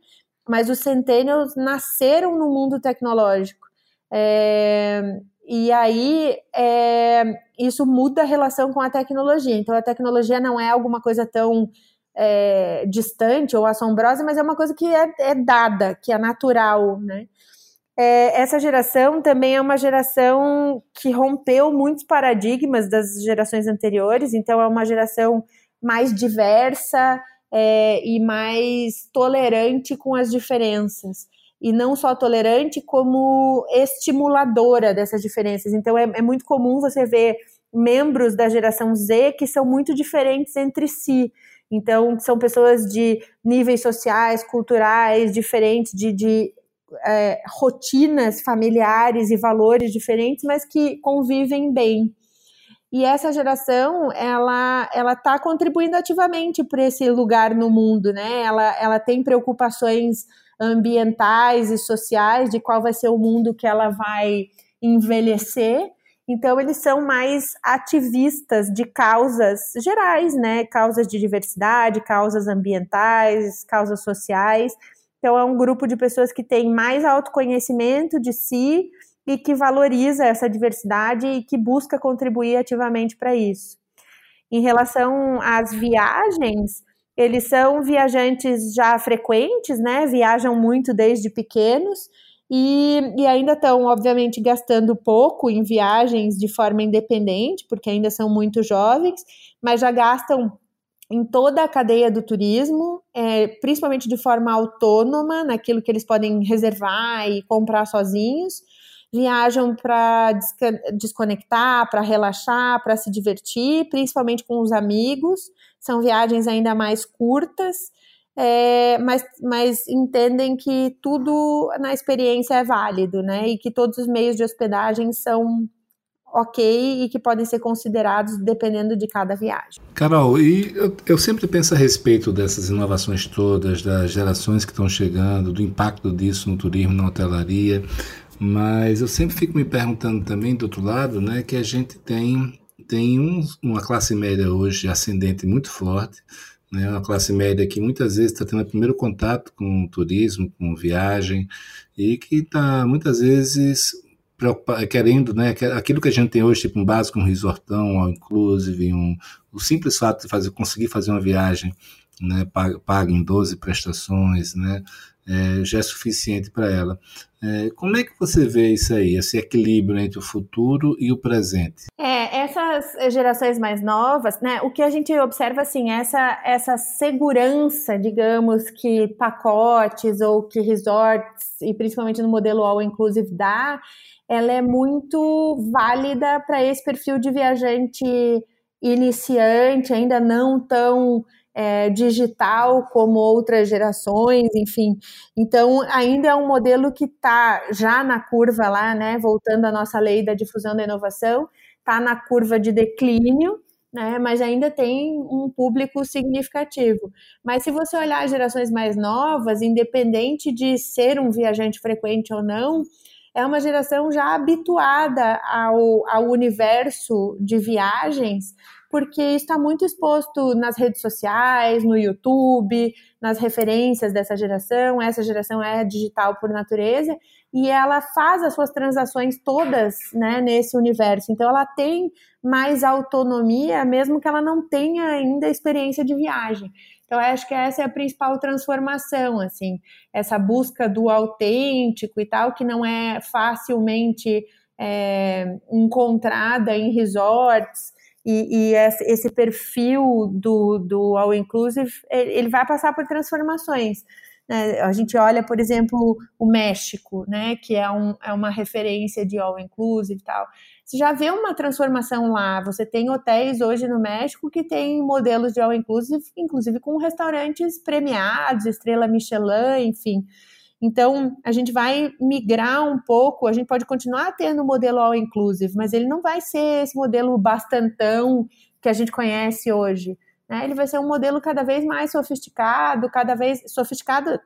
mas os centennials nasceram no mundo tecnológico. É, e aí é, isso muda a relação com a tecnologia. Então a tecnologia não é alguma coisa tão é, distante ou assombrosa, mas é uma coisa que é, é dada, que é natural, né? É, essa geração também é uma geração que rompeu muitos paradigmas das gerações anteriores, então é uma geração mais diversa é, e mais tolerante com as diferenças e não só tolerante, como estimuladora dessas diferenças. Então, é, é, muito comum você ver membros da geração Z que são muito diferentes entre si. Então, são pessoas de níveis sociais, culturais diferentes, de, de é, rotinas familiares e valores diferentes, mas que convivem bem. E essa geração, ela ela está contribuindo ativamente para esse lugar no mundo, né? Ela, ela tem preocupações ambientais e sociais de qual vai ser o mundo que ela vai envelhecer. Então, eles são mais ativistas de causas gerais, né? Causas de diversidade, causas ambientais, causas sociais. Então, é um grupo de pessoas que tem mais autoconhecimento de si e que valoriza essa diversidade e que busca contribuir ativamente para isso. Em relação às viagens, eles são viajantes já frequentes, né? Viajam muito desde pequenos e, e ainda estão, obviamente, gastando pouco em viagens de forma independente, porque ainda são muito jovens, mas já gastam em toda a cadeia do turismo, é, principalmente de forma autônoma, naquilo que eles podem reservar e comprar sozinhos. Viajam para desconectar, para relaxar, para se divertir, principalmente com os amigos. São viagens ainda mais curtas, é, mas, mas entendem que tudo na experiência é válido, né? E que todos os meios de hospedagem são ok e que podem ser considerados dependendo de cada viagem. Carol, e eu, eu, sempre penso a respeito dessas inovações todas, das gerações que estão chegando, do impacto disso no turismo, na hotelaria, mas eu sempre fico me perguntando também, do outro lado, né, que a gente tem, tem um, uma classe média hoje ascendente muito forte, né, uma classe média que muitas vezes está tendo o primeiro contato com turismo, com viagem, e que está muitas vezes querendo, né, aquilo que a gente tem hoje, tipo um básico, um resortão, all inclusive, um, o simples fato de fazer, conseguir fazer uma viagem, né, paga em 12 prestações, né, é, já é suficiente para ela. É, como é que você vê isso aí, esse equilíbrio entre o futuro e o presente? É, essas gerações mais novas, né, o que a gente observa, assim, essa, essa segurança, digamos, que pacotes ou que resorts, e principalmente no modelo All Inclusive dá, ela é muito válida para esse perfil de viajante iniciante, ainda não tão é, digital como outras gerações, enfim. Então, ainda é um modelo que está já na curva lá, né? Voltando à nossa lei da difusão da inovação, está na curva de declínio, né? Mas ainda tem um público significativo. Mas se você olhar as gerações mais novas, independente de ser um viajante frequente ou não, é uma geração já habituada ao, ao universo de viagens, porque está muito exposto nas redes sociais, no YouTube, nas referências dessa geração. Essa geração é digital por natureza e ela faz as suas transações todas né, nesse universo. Então, ela tem mais autonomia, mesmo que ela não tenha ainda experiência de viagem. Então, acho que essa é a principal transformação, assim, essa busca do autêntico e tal, que não é facilmente é, encontrada em resorts, e, e, esse perfil do, do All Inclusive, ele vai passar por transformações. Né? A gente olha, por exemplo, o México, né, que é, um, é uma referência de All Inclusive e tal. Você já vê uma transformação lá. Você tem hotéis hoje no México que tem modelos de all inclusive, inclusive com restaurantes premiados, estrela Michelin, enfim. Então, a gente vai migrar um pouco, a gente pode continuar tendo o modelo all inclusive, mas ele não vai ser esse modelo bastantão que a gente conhece hoje. Né? Ele vai ser um modelo cada vez mais sofisticado, cada vez sofisticado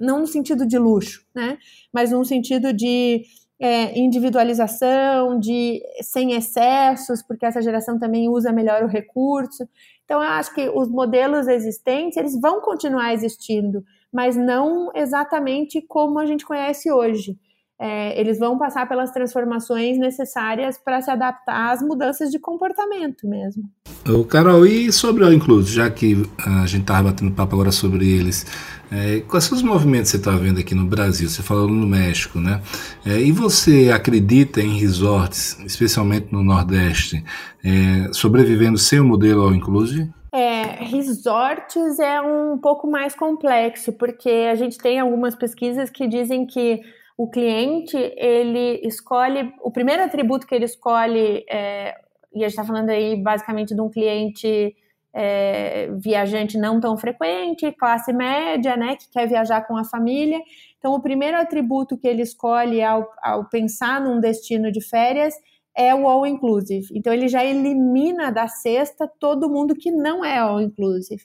não no sentido de luxo, né? Mas no sentido de é, individualização, de sem excessos, porque essa geração também usa melhor o recurso. Então, eu acho que os modelos existentes eles vão continuar existindo, mas não exatamente como a gente conhece hoje. É, eles vão passar pelas transformações necessárias para se adaptar às mudanças de comportamento mesmo. O Carol, e sobre o Incluso, já que a gente estava batendo papo agora sobre eles, é, quais são os movimentos que você está vendo aqui no Brasil? Você falou no México, né? É, e você acredita em resorts, especialmente no Nordeste, é, sobrevivendo sem o modelo All Inclusive? É, resorts é um pouco mais complexo, porque a gente tem algumas pesquisas que dizem que o cliente ele escolhe o primeiro atributo que ele escolhe é, e a gente está falando aí basicamente de um cliente é, viajante não tão frequente, classe média, né, que quer viajar com a família. Então, o primeiro atributo que ele escolhe ao, ao pensar num destino de férias é o all inclusive. Então, ele já elimina da cesta todo mundo que não é all inclusive.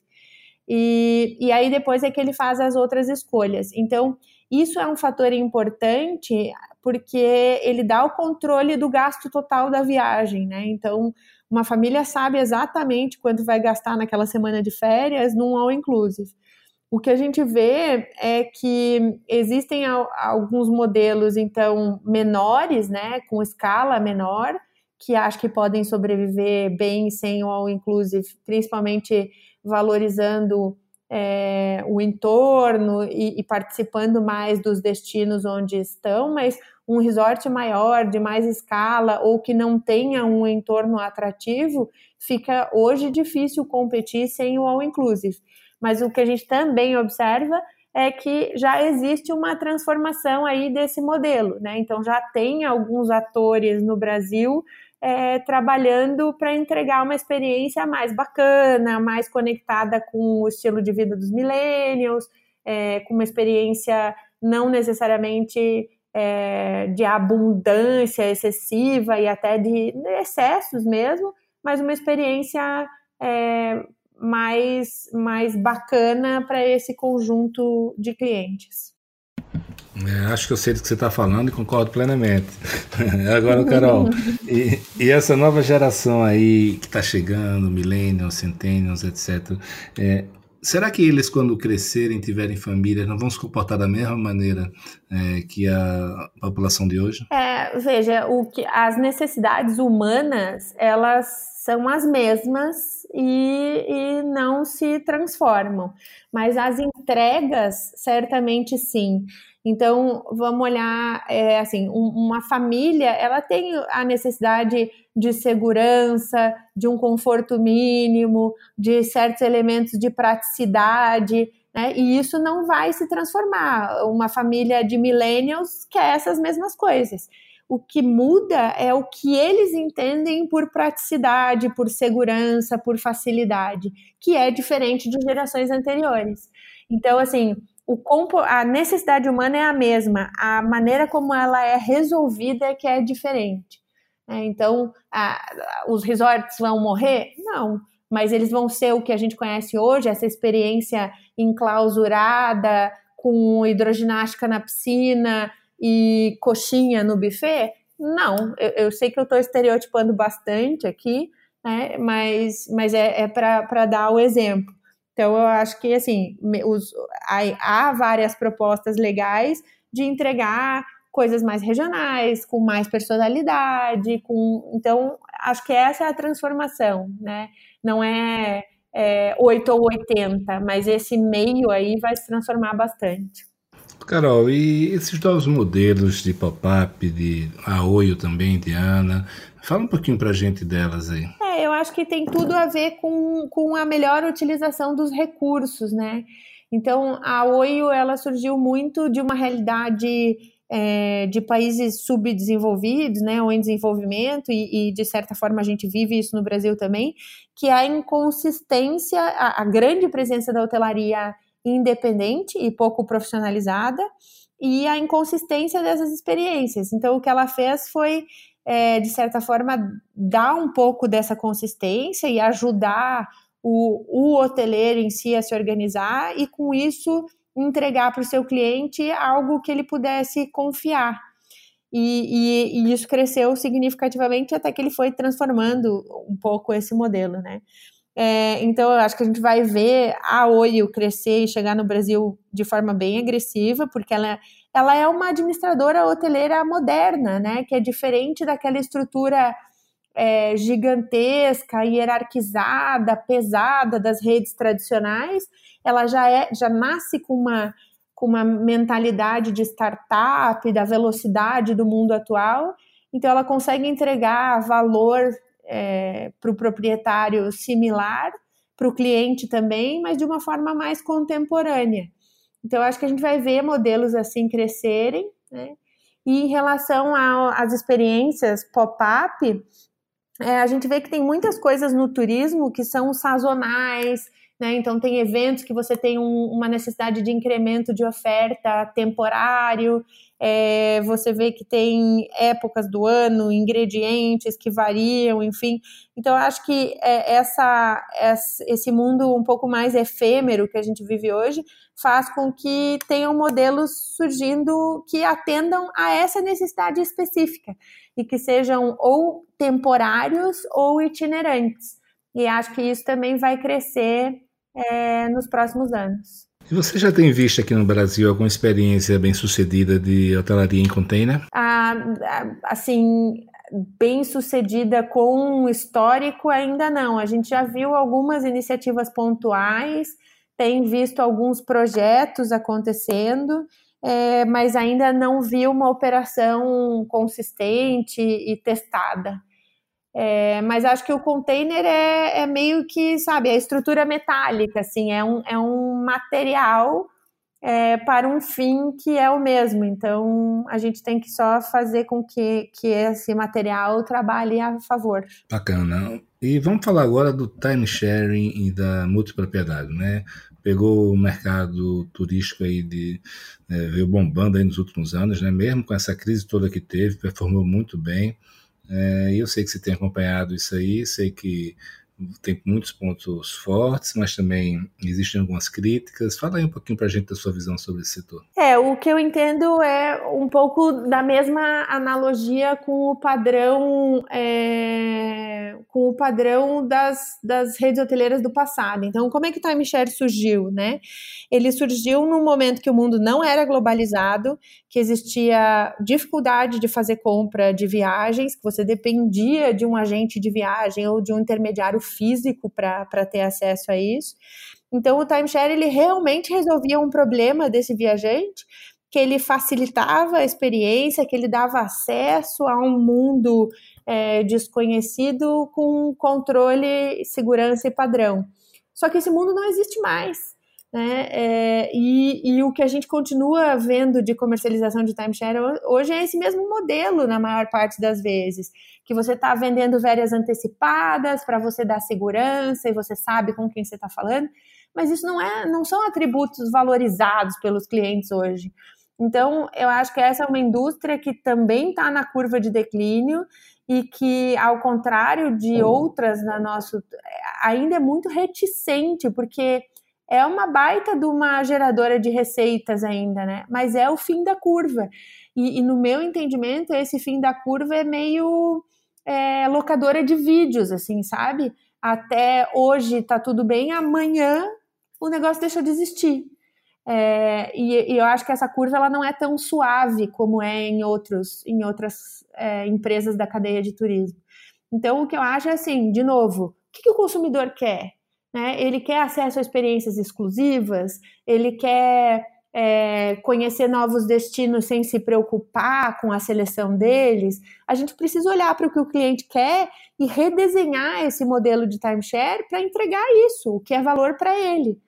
E, e aí depois é que ele faz as outras escolhas. Então, isso é um fator importante porque ele dá o controle do gasto total da viagem, né? Então, uma família sabe exatamente quanto vai gastar naquela semana de férias num all inclusive. O que a gente vê é que existem alguns modelos, então, menores, né, com escala menor, que acho que podem sobreviver bem sem o all inclusive, principalmente valorizando é, o entorno e, e, participando mais dos destinos onde estão, mas um resort maior, de mais escala, ou que não tenha um entorno atrativo, fica hoje difícil competir sem o all inclusive. Mas o que a gente também observa é que já existe uma transformação aí desse modelo, né? Então já tem alguns atores no Brasil é, trabalhando para entregar uma experiência mais bacana, mais conectada com o estilo de vida dos millennials, é, com uma experiência não necessariamente é, de abundância excessiva e até de excessos mesmo, mas uma experiência é, mais, mais bacana para esse conjunto de clientes. É, acho que eu sei do que você está falando e concordo plenamente. Agora, Carol, e, e, essa nova geração aí que está chegando, millennials, centennials, etc., é, será que eles, quando crescerem, tiverem famílias, não vão se comportar da mesma maneira é, que a população de hoje? É, veja, o que, as necessidades humanas, elas são as mesmas e, e não se transformam. Mas as entregas, certamente sim. Então, vamos olhar, é, assim, um, uma família, ela tem a necessidade de segurança, de um conforto mínimo, de certos elementos de praticidade, né? E isso não vai se transformar. Uma família de millennials quer essas mesmas coisas. O que muda é o que eles entendem por praticidade, por segurança, por facilidade, que é diferente de gerações anteriores. Então, assim, o, a necessidade humana é a mesma, a maneira como ela é resolvida é que é diferente. Né? Então, a, os resorts vão morrer? Não, mas eles vão ser o que a gente conhece hoje, essa experiência enclausurada, com hidroginástica na piscina e coxinha no buffet? Não, eu, eu sei que eu estou estereotipando bastante aqui, né? mas, mas é, é para dar o exemplo. Então, eu acho que, assim, os, há, várias propostas legais de entregar coisas mais regionais, com mais personalidade, com... Então, acho que essa é a transformação, né? Não é, é 8 ou 80, mas esse meio aí vai se transformar bastante. Carol, e esses novos modelos de pop-up, de Aoio também, de Ana, fala um pouquinho pra gente delas aí. É, eu acho que tem tudo a ver com, com a melhor utilização dos recursos, né? Então, a Oio, ela surgiu muito de uma realidade é, de países subdesenvolvidos, né, ou em desenvolvimento, e, e, de certa forma a gente vive isso no Brasil também, que é a inconsistência, a, a grande presença da hotelaria independente e pouco profissionalizada, e a inconsistência dessas experiências. Então, o que ela fez foi é, de certa forma, dar um pouco dessa consistência e ajudar o, o hoteleiro em si a se organizar e, com isso, entregar para o seu cliente algo que ele pudesse confiar. E, e, e, isso cresceu significativamente até que ele foi transformando um pouco esse modelo, né? É, então, eu acho que a gente vai ver a Oio crescer e chegar no Brasil de forma bem agressiva, porque ela ela é uma administradora hoteleira moderna, né? Que é diferente daquela estrutura é, gigantesca, hierarquizada, pesada das redes tradicionais. Ela já é, já nasce com uma com uma mentalidade de startup, da velocidade do mundo atual. Então, ela consegue entregar valor é, para o proprietário similar, para o cliente também, mas de uma forma mais contemporânea. Então, acho que a gente vai ver modelos assim crescerem, né? E em relação às experiências pop-up, é, a gente vê que tem muitas coisas no turismo que são sazonais, né? Então, tem eventos que você tem um, uma necessidade de incremento de oferta temporário, é, você vê que tem épocas do ano, ingredientes que variam, enfim. Então, eu acho que é, essa, esse mundo um pouco mais efêmero que a gente vive hoje faz com que tenham modelos surgindo que atendam a essa necessidade específica e que sejam ou temporários ou itinerantes. E acho que isso também vai crescer é, nos próximos anos. E você já tem visto aqui no Brasil alguma experiência bem sucedida de hotelaria em container? Ah, assim, bem sucedida com histórico ainda não. A gente já viu algumas iniciativas pontuais, tem visto alguns projetos acontecendo, é, mas ainda não vi uma operação consistente e testada. É, mas acho que o container é, é, meio que, sabe, a estrutura metálica, assim, é um, é um material é, para um fim que é o mesmo. Então, a gente tem que só fazer com que, que esse material trabalhe a favor. Bacana. E vamos falar agora do time sharing e da multipropriedade, né? Pegou o mercado turístico aí de é, veio bombando aí nos últimos anos, né? Mesmo com essa crise toda que teve, performou muito bem. É, eu sei que você tem acompanhado isso aí, sei que tem muitos pontos fortes, mas também existem algumas críticas. Fala aí um pouquinho para a gente da sua visão sobre esse setor. É, o que eu entendo é um pouco da mesma analogia com o padrão é, com o padrão das, das redes hoteleiras do passado. Então, como é que o timeshare surgiu, né? Ele surgiu num momento que o mundo não era globalizado, que existia dificuldade de fazer compra de viagens, que você dependia de um agente de viagem ou de um intermediário físico para ter acesso a isso. Então, o timeshare ele realmente resolvia um problema desse viajante, que ele facilitava a experiência, que ele dava acesso a um mundo é, desconhecido com controle, segurança e padrão. Só que esse mundo não existe mais. Né? É, e, e, o que a gente continua vendo de comercialização de timeshare hoje é esse mesmo modelo, na maior parte das vezes, que você está vendendo férias antecipadas para você dar segurança e você sabe com quem você está falando, mas isso não, é, não são atributos valorizados pelos clientes hoje. Então, eu acho que essa é uma indústria que também está na curva de declínio e que, ao contrário de outras na nosso, ainda é muito reticente, porque é uma baita de uma geradora de receitas ainda, né? Mas é o fim da curva. E, e no meu entendimento, esse fim da curva é meio é, locadora de vídeos, assim, sabe? Até hoje tá tudo bem, amanhã o negócio deixa de existir. É, e, e, eu acho que essa curva ela não é tão suave como é em, outros, em outras é, empresas da cadeia de turismo. Então, o que eu acho é assim, de novo, o que, que o consumidor quer? Né? Ele quer acesso a experiências exclusivas, ele quer é, conhecer novos destinos sem se preocupar com a seleção deles. A gente precisa olhar para o que o cliente quer e redesenhar esse modelo de timeshare para entregar isso, o que é valor para ele.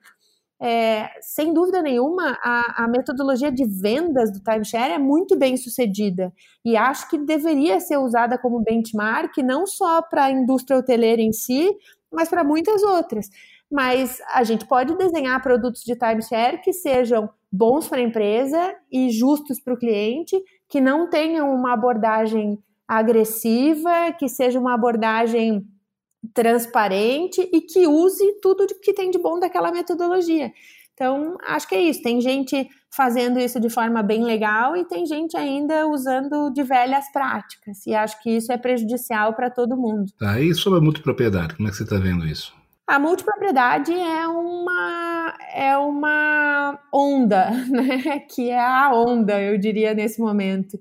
É, sem dúvida nenhuma, a, a, metodologia de vendas do timeshare é muito bem sucedida e acho que deveria ser usada como benchmark não só para a indústria hoteleira em si, mas para muitas outras. Mas a gente pode desenhar produtos de timeshare que sejam bons para a empresa e justos para o cliente, que não tenham uma abordagem agressiva, que seja uma abordagem transparente e que use tudo que tem de bom daquela metodologia. Então, acho que é isso. Tem gente fazendo isso de forma bem legal e tem gente ainda usando de velhas práticas. E acho que isso é prejudicial para todo mundo. Tá, e sobre a multipropriedade, como é que você está vendo isso? A multipropriedade é uma é uma onda, né? Que é a onda, eu diria nesse momento.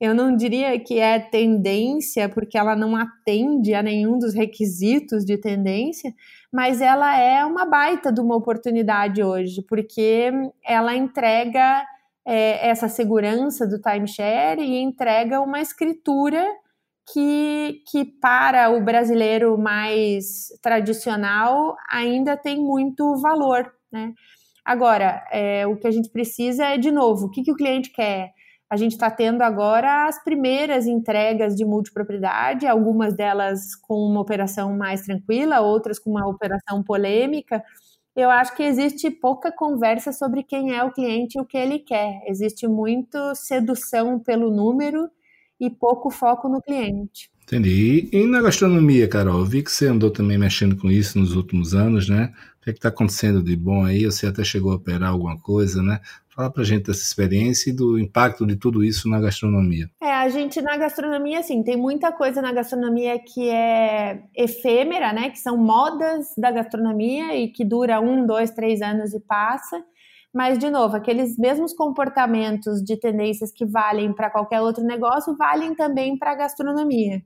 Eu não diria que é tendência, porque ela não atende a nenhum dos requisitos de tendência, mas ela é uma baita de uma oportunidade hoje, porque ela entrega é, essa segurança do timeshare e entrega uma escritura que, que para o brasileiro mais tradicional ainda tem muito valor, né? Agora, é, o que a gente precisa é, de novo, o que, que o cliente quer? A gente está tendo agora as primeiras entregas de multipropriedade, algumas delas com uma operação mais tranquila, outras com uma operação polêmica. Eu acho que existe pouca conversa sobre quem é o cliente e o que ele quer. Existe muito sedução pelo número e pouco foco no cliente. Entendi. E, na gastronomia, Carol, vi que você andou também mexendo com isso nos últimos anos, né? O que é está acontecendo de bom aí? Você até chegou a operar alguma coisa, né? Fala pra gente dessa experiência e do impacto de tudo isso na gastronomia. É, a gente na gastronomia, assim, tem muita coisa na gastronomia que é efêmera, né? Que são modas da gastronomia e que dura um, dois, três anos e passa. Mas, de novo, aqueles mesmos comportamentos de tendências que valem para qualquer outro negócio valem também para a gastronomia.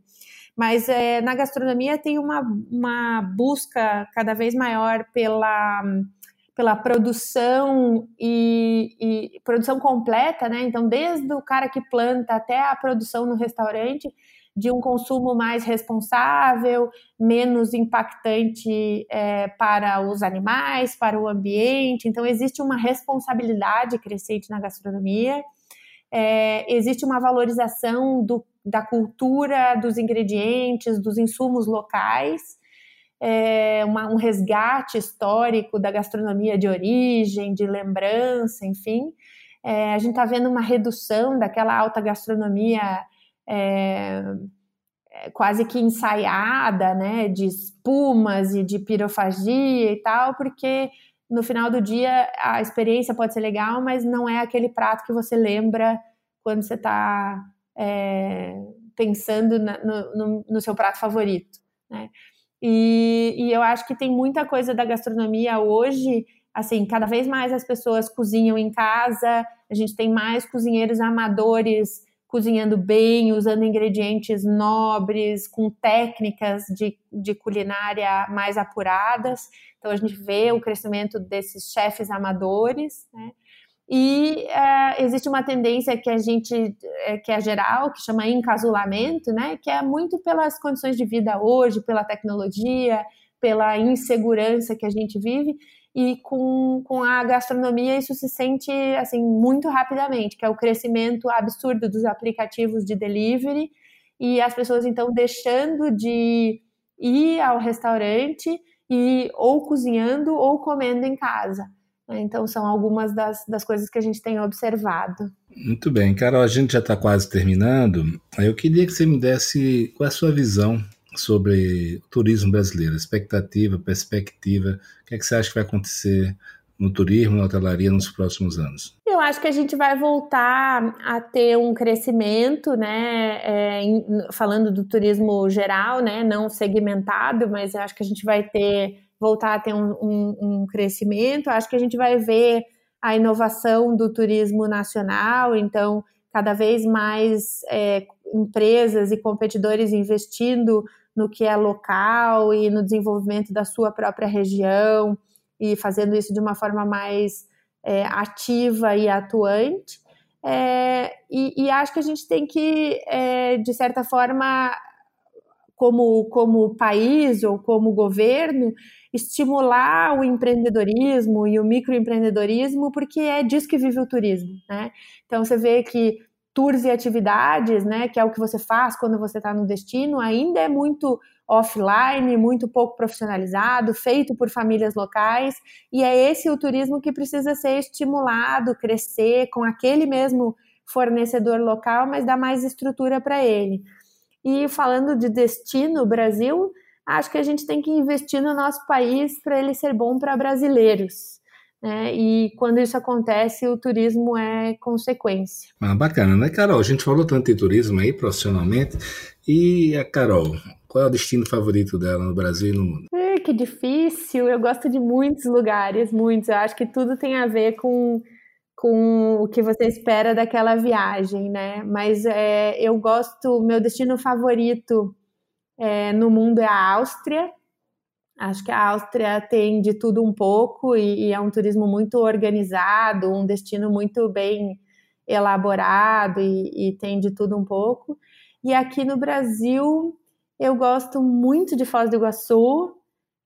Mas é, na gastronomia tem uma, uma busca cada vez maior pela pela produção e, e, produção completa, né? Então, desde o cara que planta até a produção no restaurante, de um consumo mais responsável, menos impactante é, para os animais, para o ambiente. Então, existe uma responsabilidade crescente na gastronomia, é, existe uma valorização do, da cultura, dos ingredientes, dos insumos locais. É, uma, um resgate histórico da gastronomia de origem, de lembrança, enfim. É, a gente está vendo uma redução daquela alta gastronomia é, quase que ensaiada, né, de espumas e de pirofagia e tal, porque no final do dia a experiência pode ser legal, mas não é aquele prato que você lembra quando você está é, pensando na, no, no, no, seu prato favorito, né? E, e eu acho que tem muita coisa da gastronomia hoje assim, cada vez mais as pessoas cozinham em casa, a gente tem mais cozinheiros amadores cozinhando bem, usando ingredientes nobres, com técnicas de, de culinária mais apuradas. Então a gente vê o crescimento desses chefes amadores, né? E é, existe uma tendência que a gente, é, que é geral, que chama encasulamento, né? Que é muito pelas condições de vida hoje, pela tecnologia, pela insegurança que a gente vive e com, com a gastronomia isso se sente assim muito rapidamente, que é o crescimento absurdo dos aplicativos de delivery e as pessoas então deixando de ir ao restaurante e ou cozinhando ou comendo em casa. Né? Então são algumas das, das coisas que a gente tem observado. Muito bem, Carol, a gente já está quase terminando. Eu queria que você me desse qual é a sua visão sobre turismo brasileiro, expectativa, perspectiva, o que, é que você acha que vai acontecer no turismo, na hotelaria nos próximos anos? Eu acho que a gente vai voltar a ter um crescimento, né? É, em, falando do turismo geral, né? Não segmentado, mas eu acho que a gente vai ter voltar a ter um, um, um crescimento. Eu acho que a gente vai ver a inovação do turismo nacional, então cada vez mais é, empresas e competidores investindo no que é local e no desenvolvimento da sua própria região e fazendo isso de uma forma mais é, ativa e atuante. É, e, e, acho que a gente tem que, é, de certa forma, como, como país ou como governo, estimular o empreendedorismo e o microempreendedorismo, porque é disso que vive o turismo. Né? Então, você vê que tours e atividades, né, que é o que você faz quando você está no destino, ainda é muito offline, muito pouco profissionalizado, feito por famílias locais, e é esse o turismo que precisa ser estimulado, crescer com aquele mesmo fornecedor local, mas dar mais estrutura para ele. E falando de destino, Brasil, acho que a gente tem que investir no nosso país para ele ser bom para brasileiros. Né? E quando isso acontece, o turismo é consequência. Ah, bacana, né, Carol? A gente falou tanto em turismo aí profissionalmente. E a Carol, qual é o destino favorito dela no Brasil e no mundo? É, que difícil. Eu gosto de muitos lugares, muitos. Eu acho que tudo tem a ver com, com o que você espera daquela viagem, né? Mas é, eu gosto, meu destino favorito é, no mundo é a Áustria Acho que a Áustria tem de tudo um pouco e, e, é um turismo muito organizado, um destino muito bem elaborado e, e, tem de tudo um pouco. E aqui no Brasil, eu gosto muito de Foz do Iguaçu.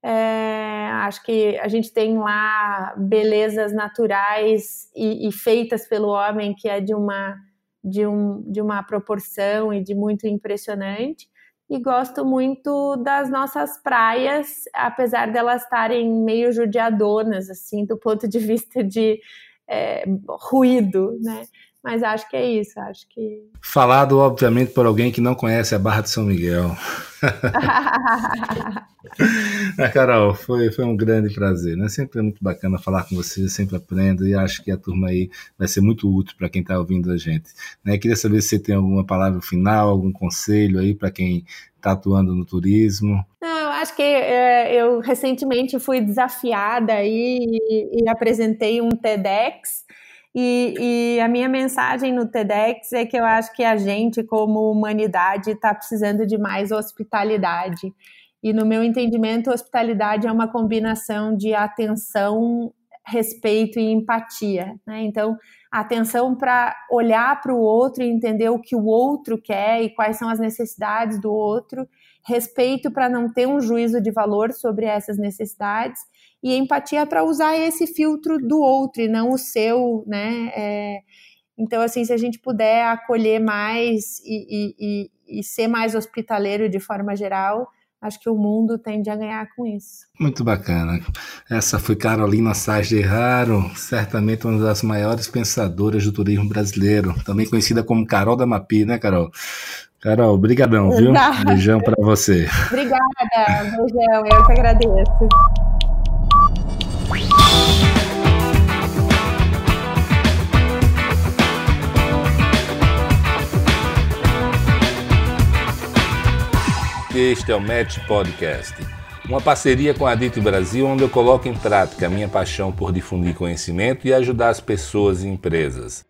É, acho que a gente tem lá belezas naturais e, e feitas pelo homem que é de uma, de, um, de uma proporção e de muito impressionante e gosto muito das nossas praias, apesar delas estarem meio judiadonas, assim, do ponto de vista de é, ruído, né? Mas acho que é isso, acho que. Falado, obviamente, por alguém que não conhece a Barra de São Miguel. Carol, foi, foi um grande prazer, né? Sempre é muito bacana falar com você, sempre aprendo e acho que a turma aí vai ser muito útil para quem está ouvindo a gente. Né? Queria saber se você tem alguma palavra final, algum conselho aí para quem está atuando no turismo. Não, eu acho que é, eu recentemente fui desafiada e, e apresentei um TEDx e, e, a minha mensagem no TEDx é que eu acho que a gente, como humanidade, está precisando de mais hospitalidade. E no meu entendimento, hospitalidade é uma combinação de atenção respeito e empatia. Né? Então, atenção para olhar para o outro e entender o que o outro quer e quais são as necessidades do outro, respeito para não ter um juízo de valor sobre essas necessidades e empatia para usar esse filtro do outro e não o seu, né? É, então, assim, se a gente puder acolher mais e, e, e, ser mais hospitaleiro de forma geral, acho que o mundo tende a ganhar com isso. Muito bacana. Essa foi Carolina Saz de Raro, certamente uma das maiores pensadoras do turismo brasileiro, também conhecida como Carol da Mapi, né, Carol? Carol, brigadão, viu? Beijão para você. Obrigada, beijão, eu que agradeço. Este é o Match Podcast, uma parceria com a Dito Brasil, onde eu coloco em prática a minha paixão por difundir conhecimento e ajudar as pessoas e empresas.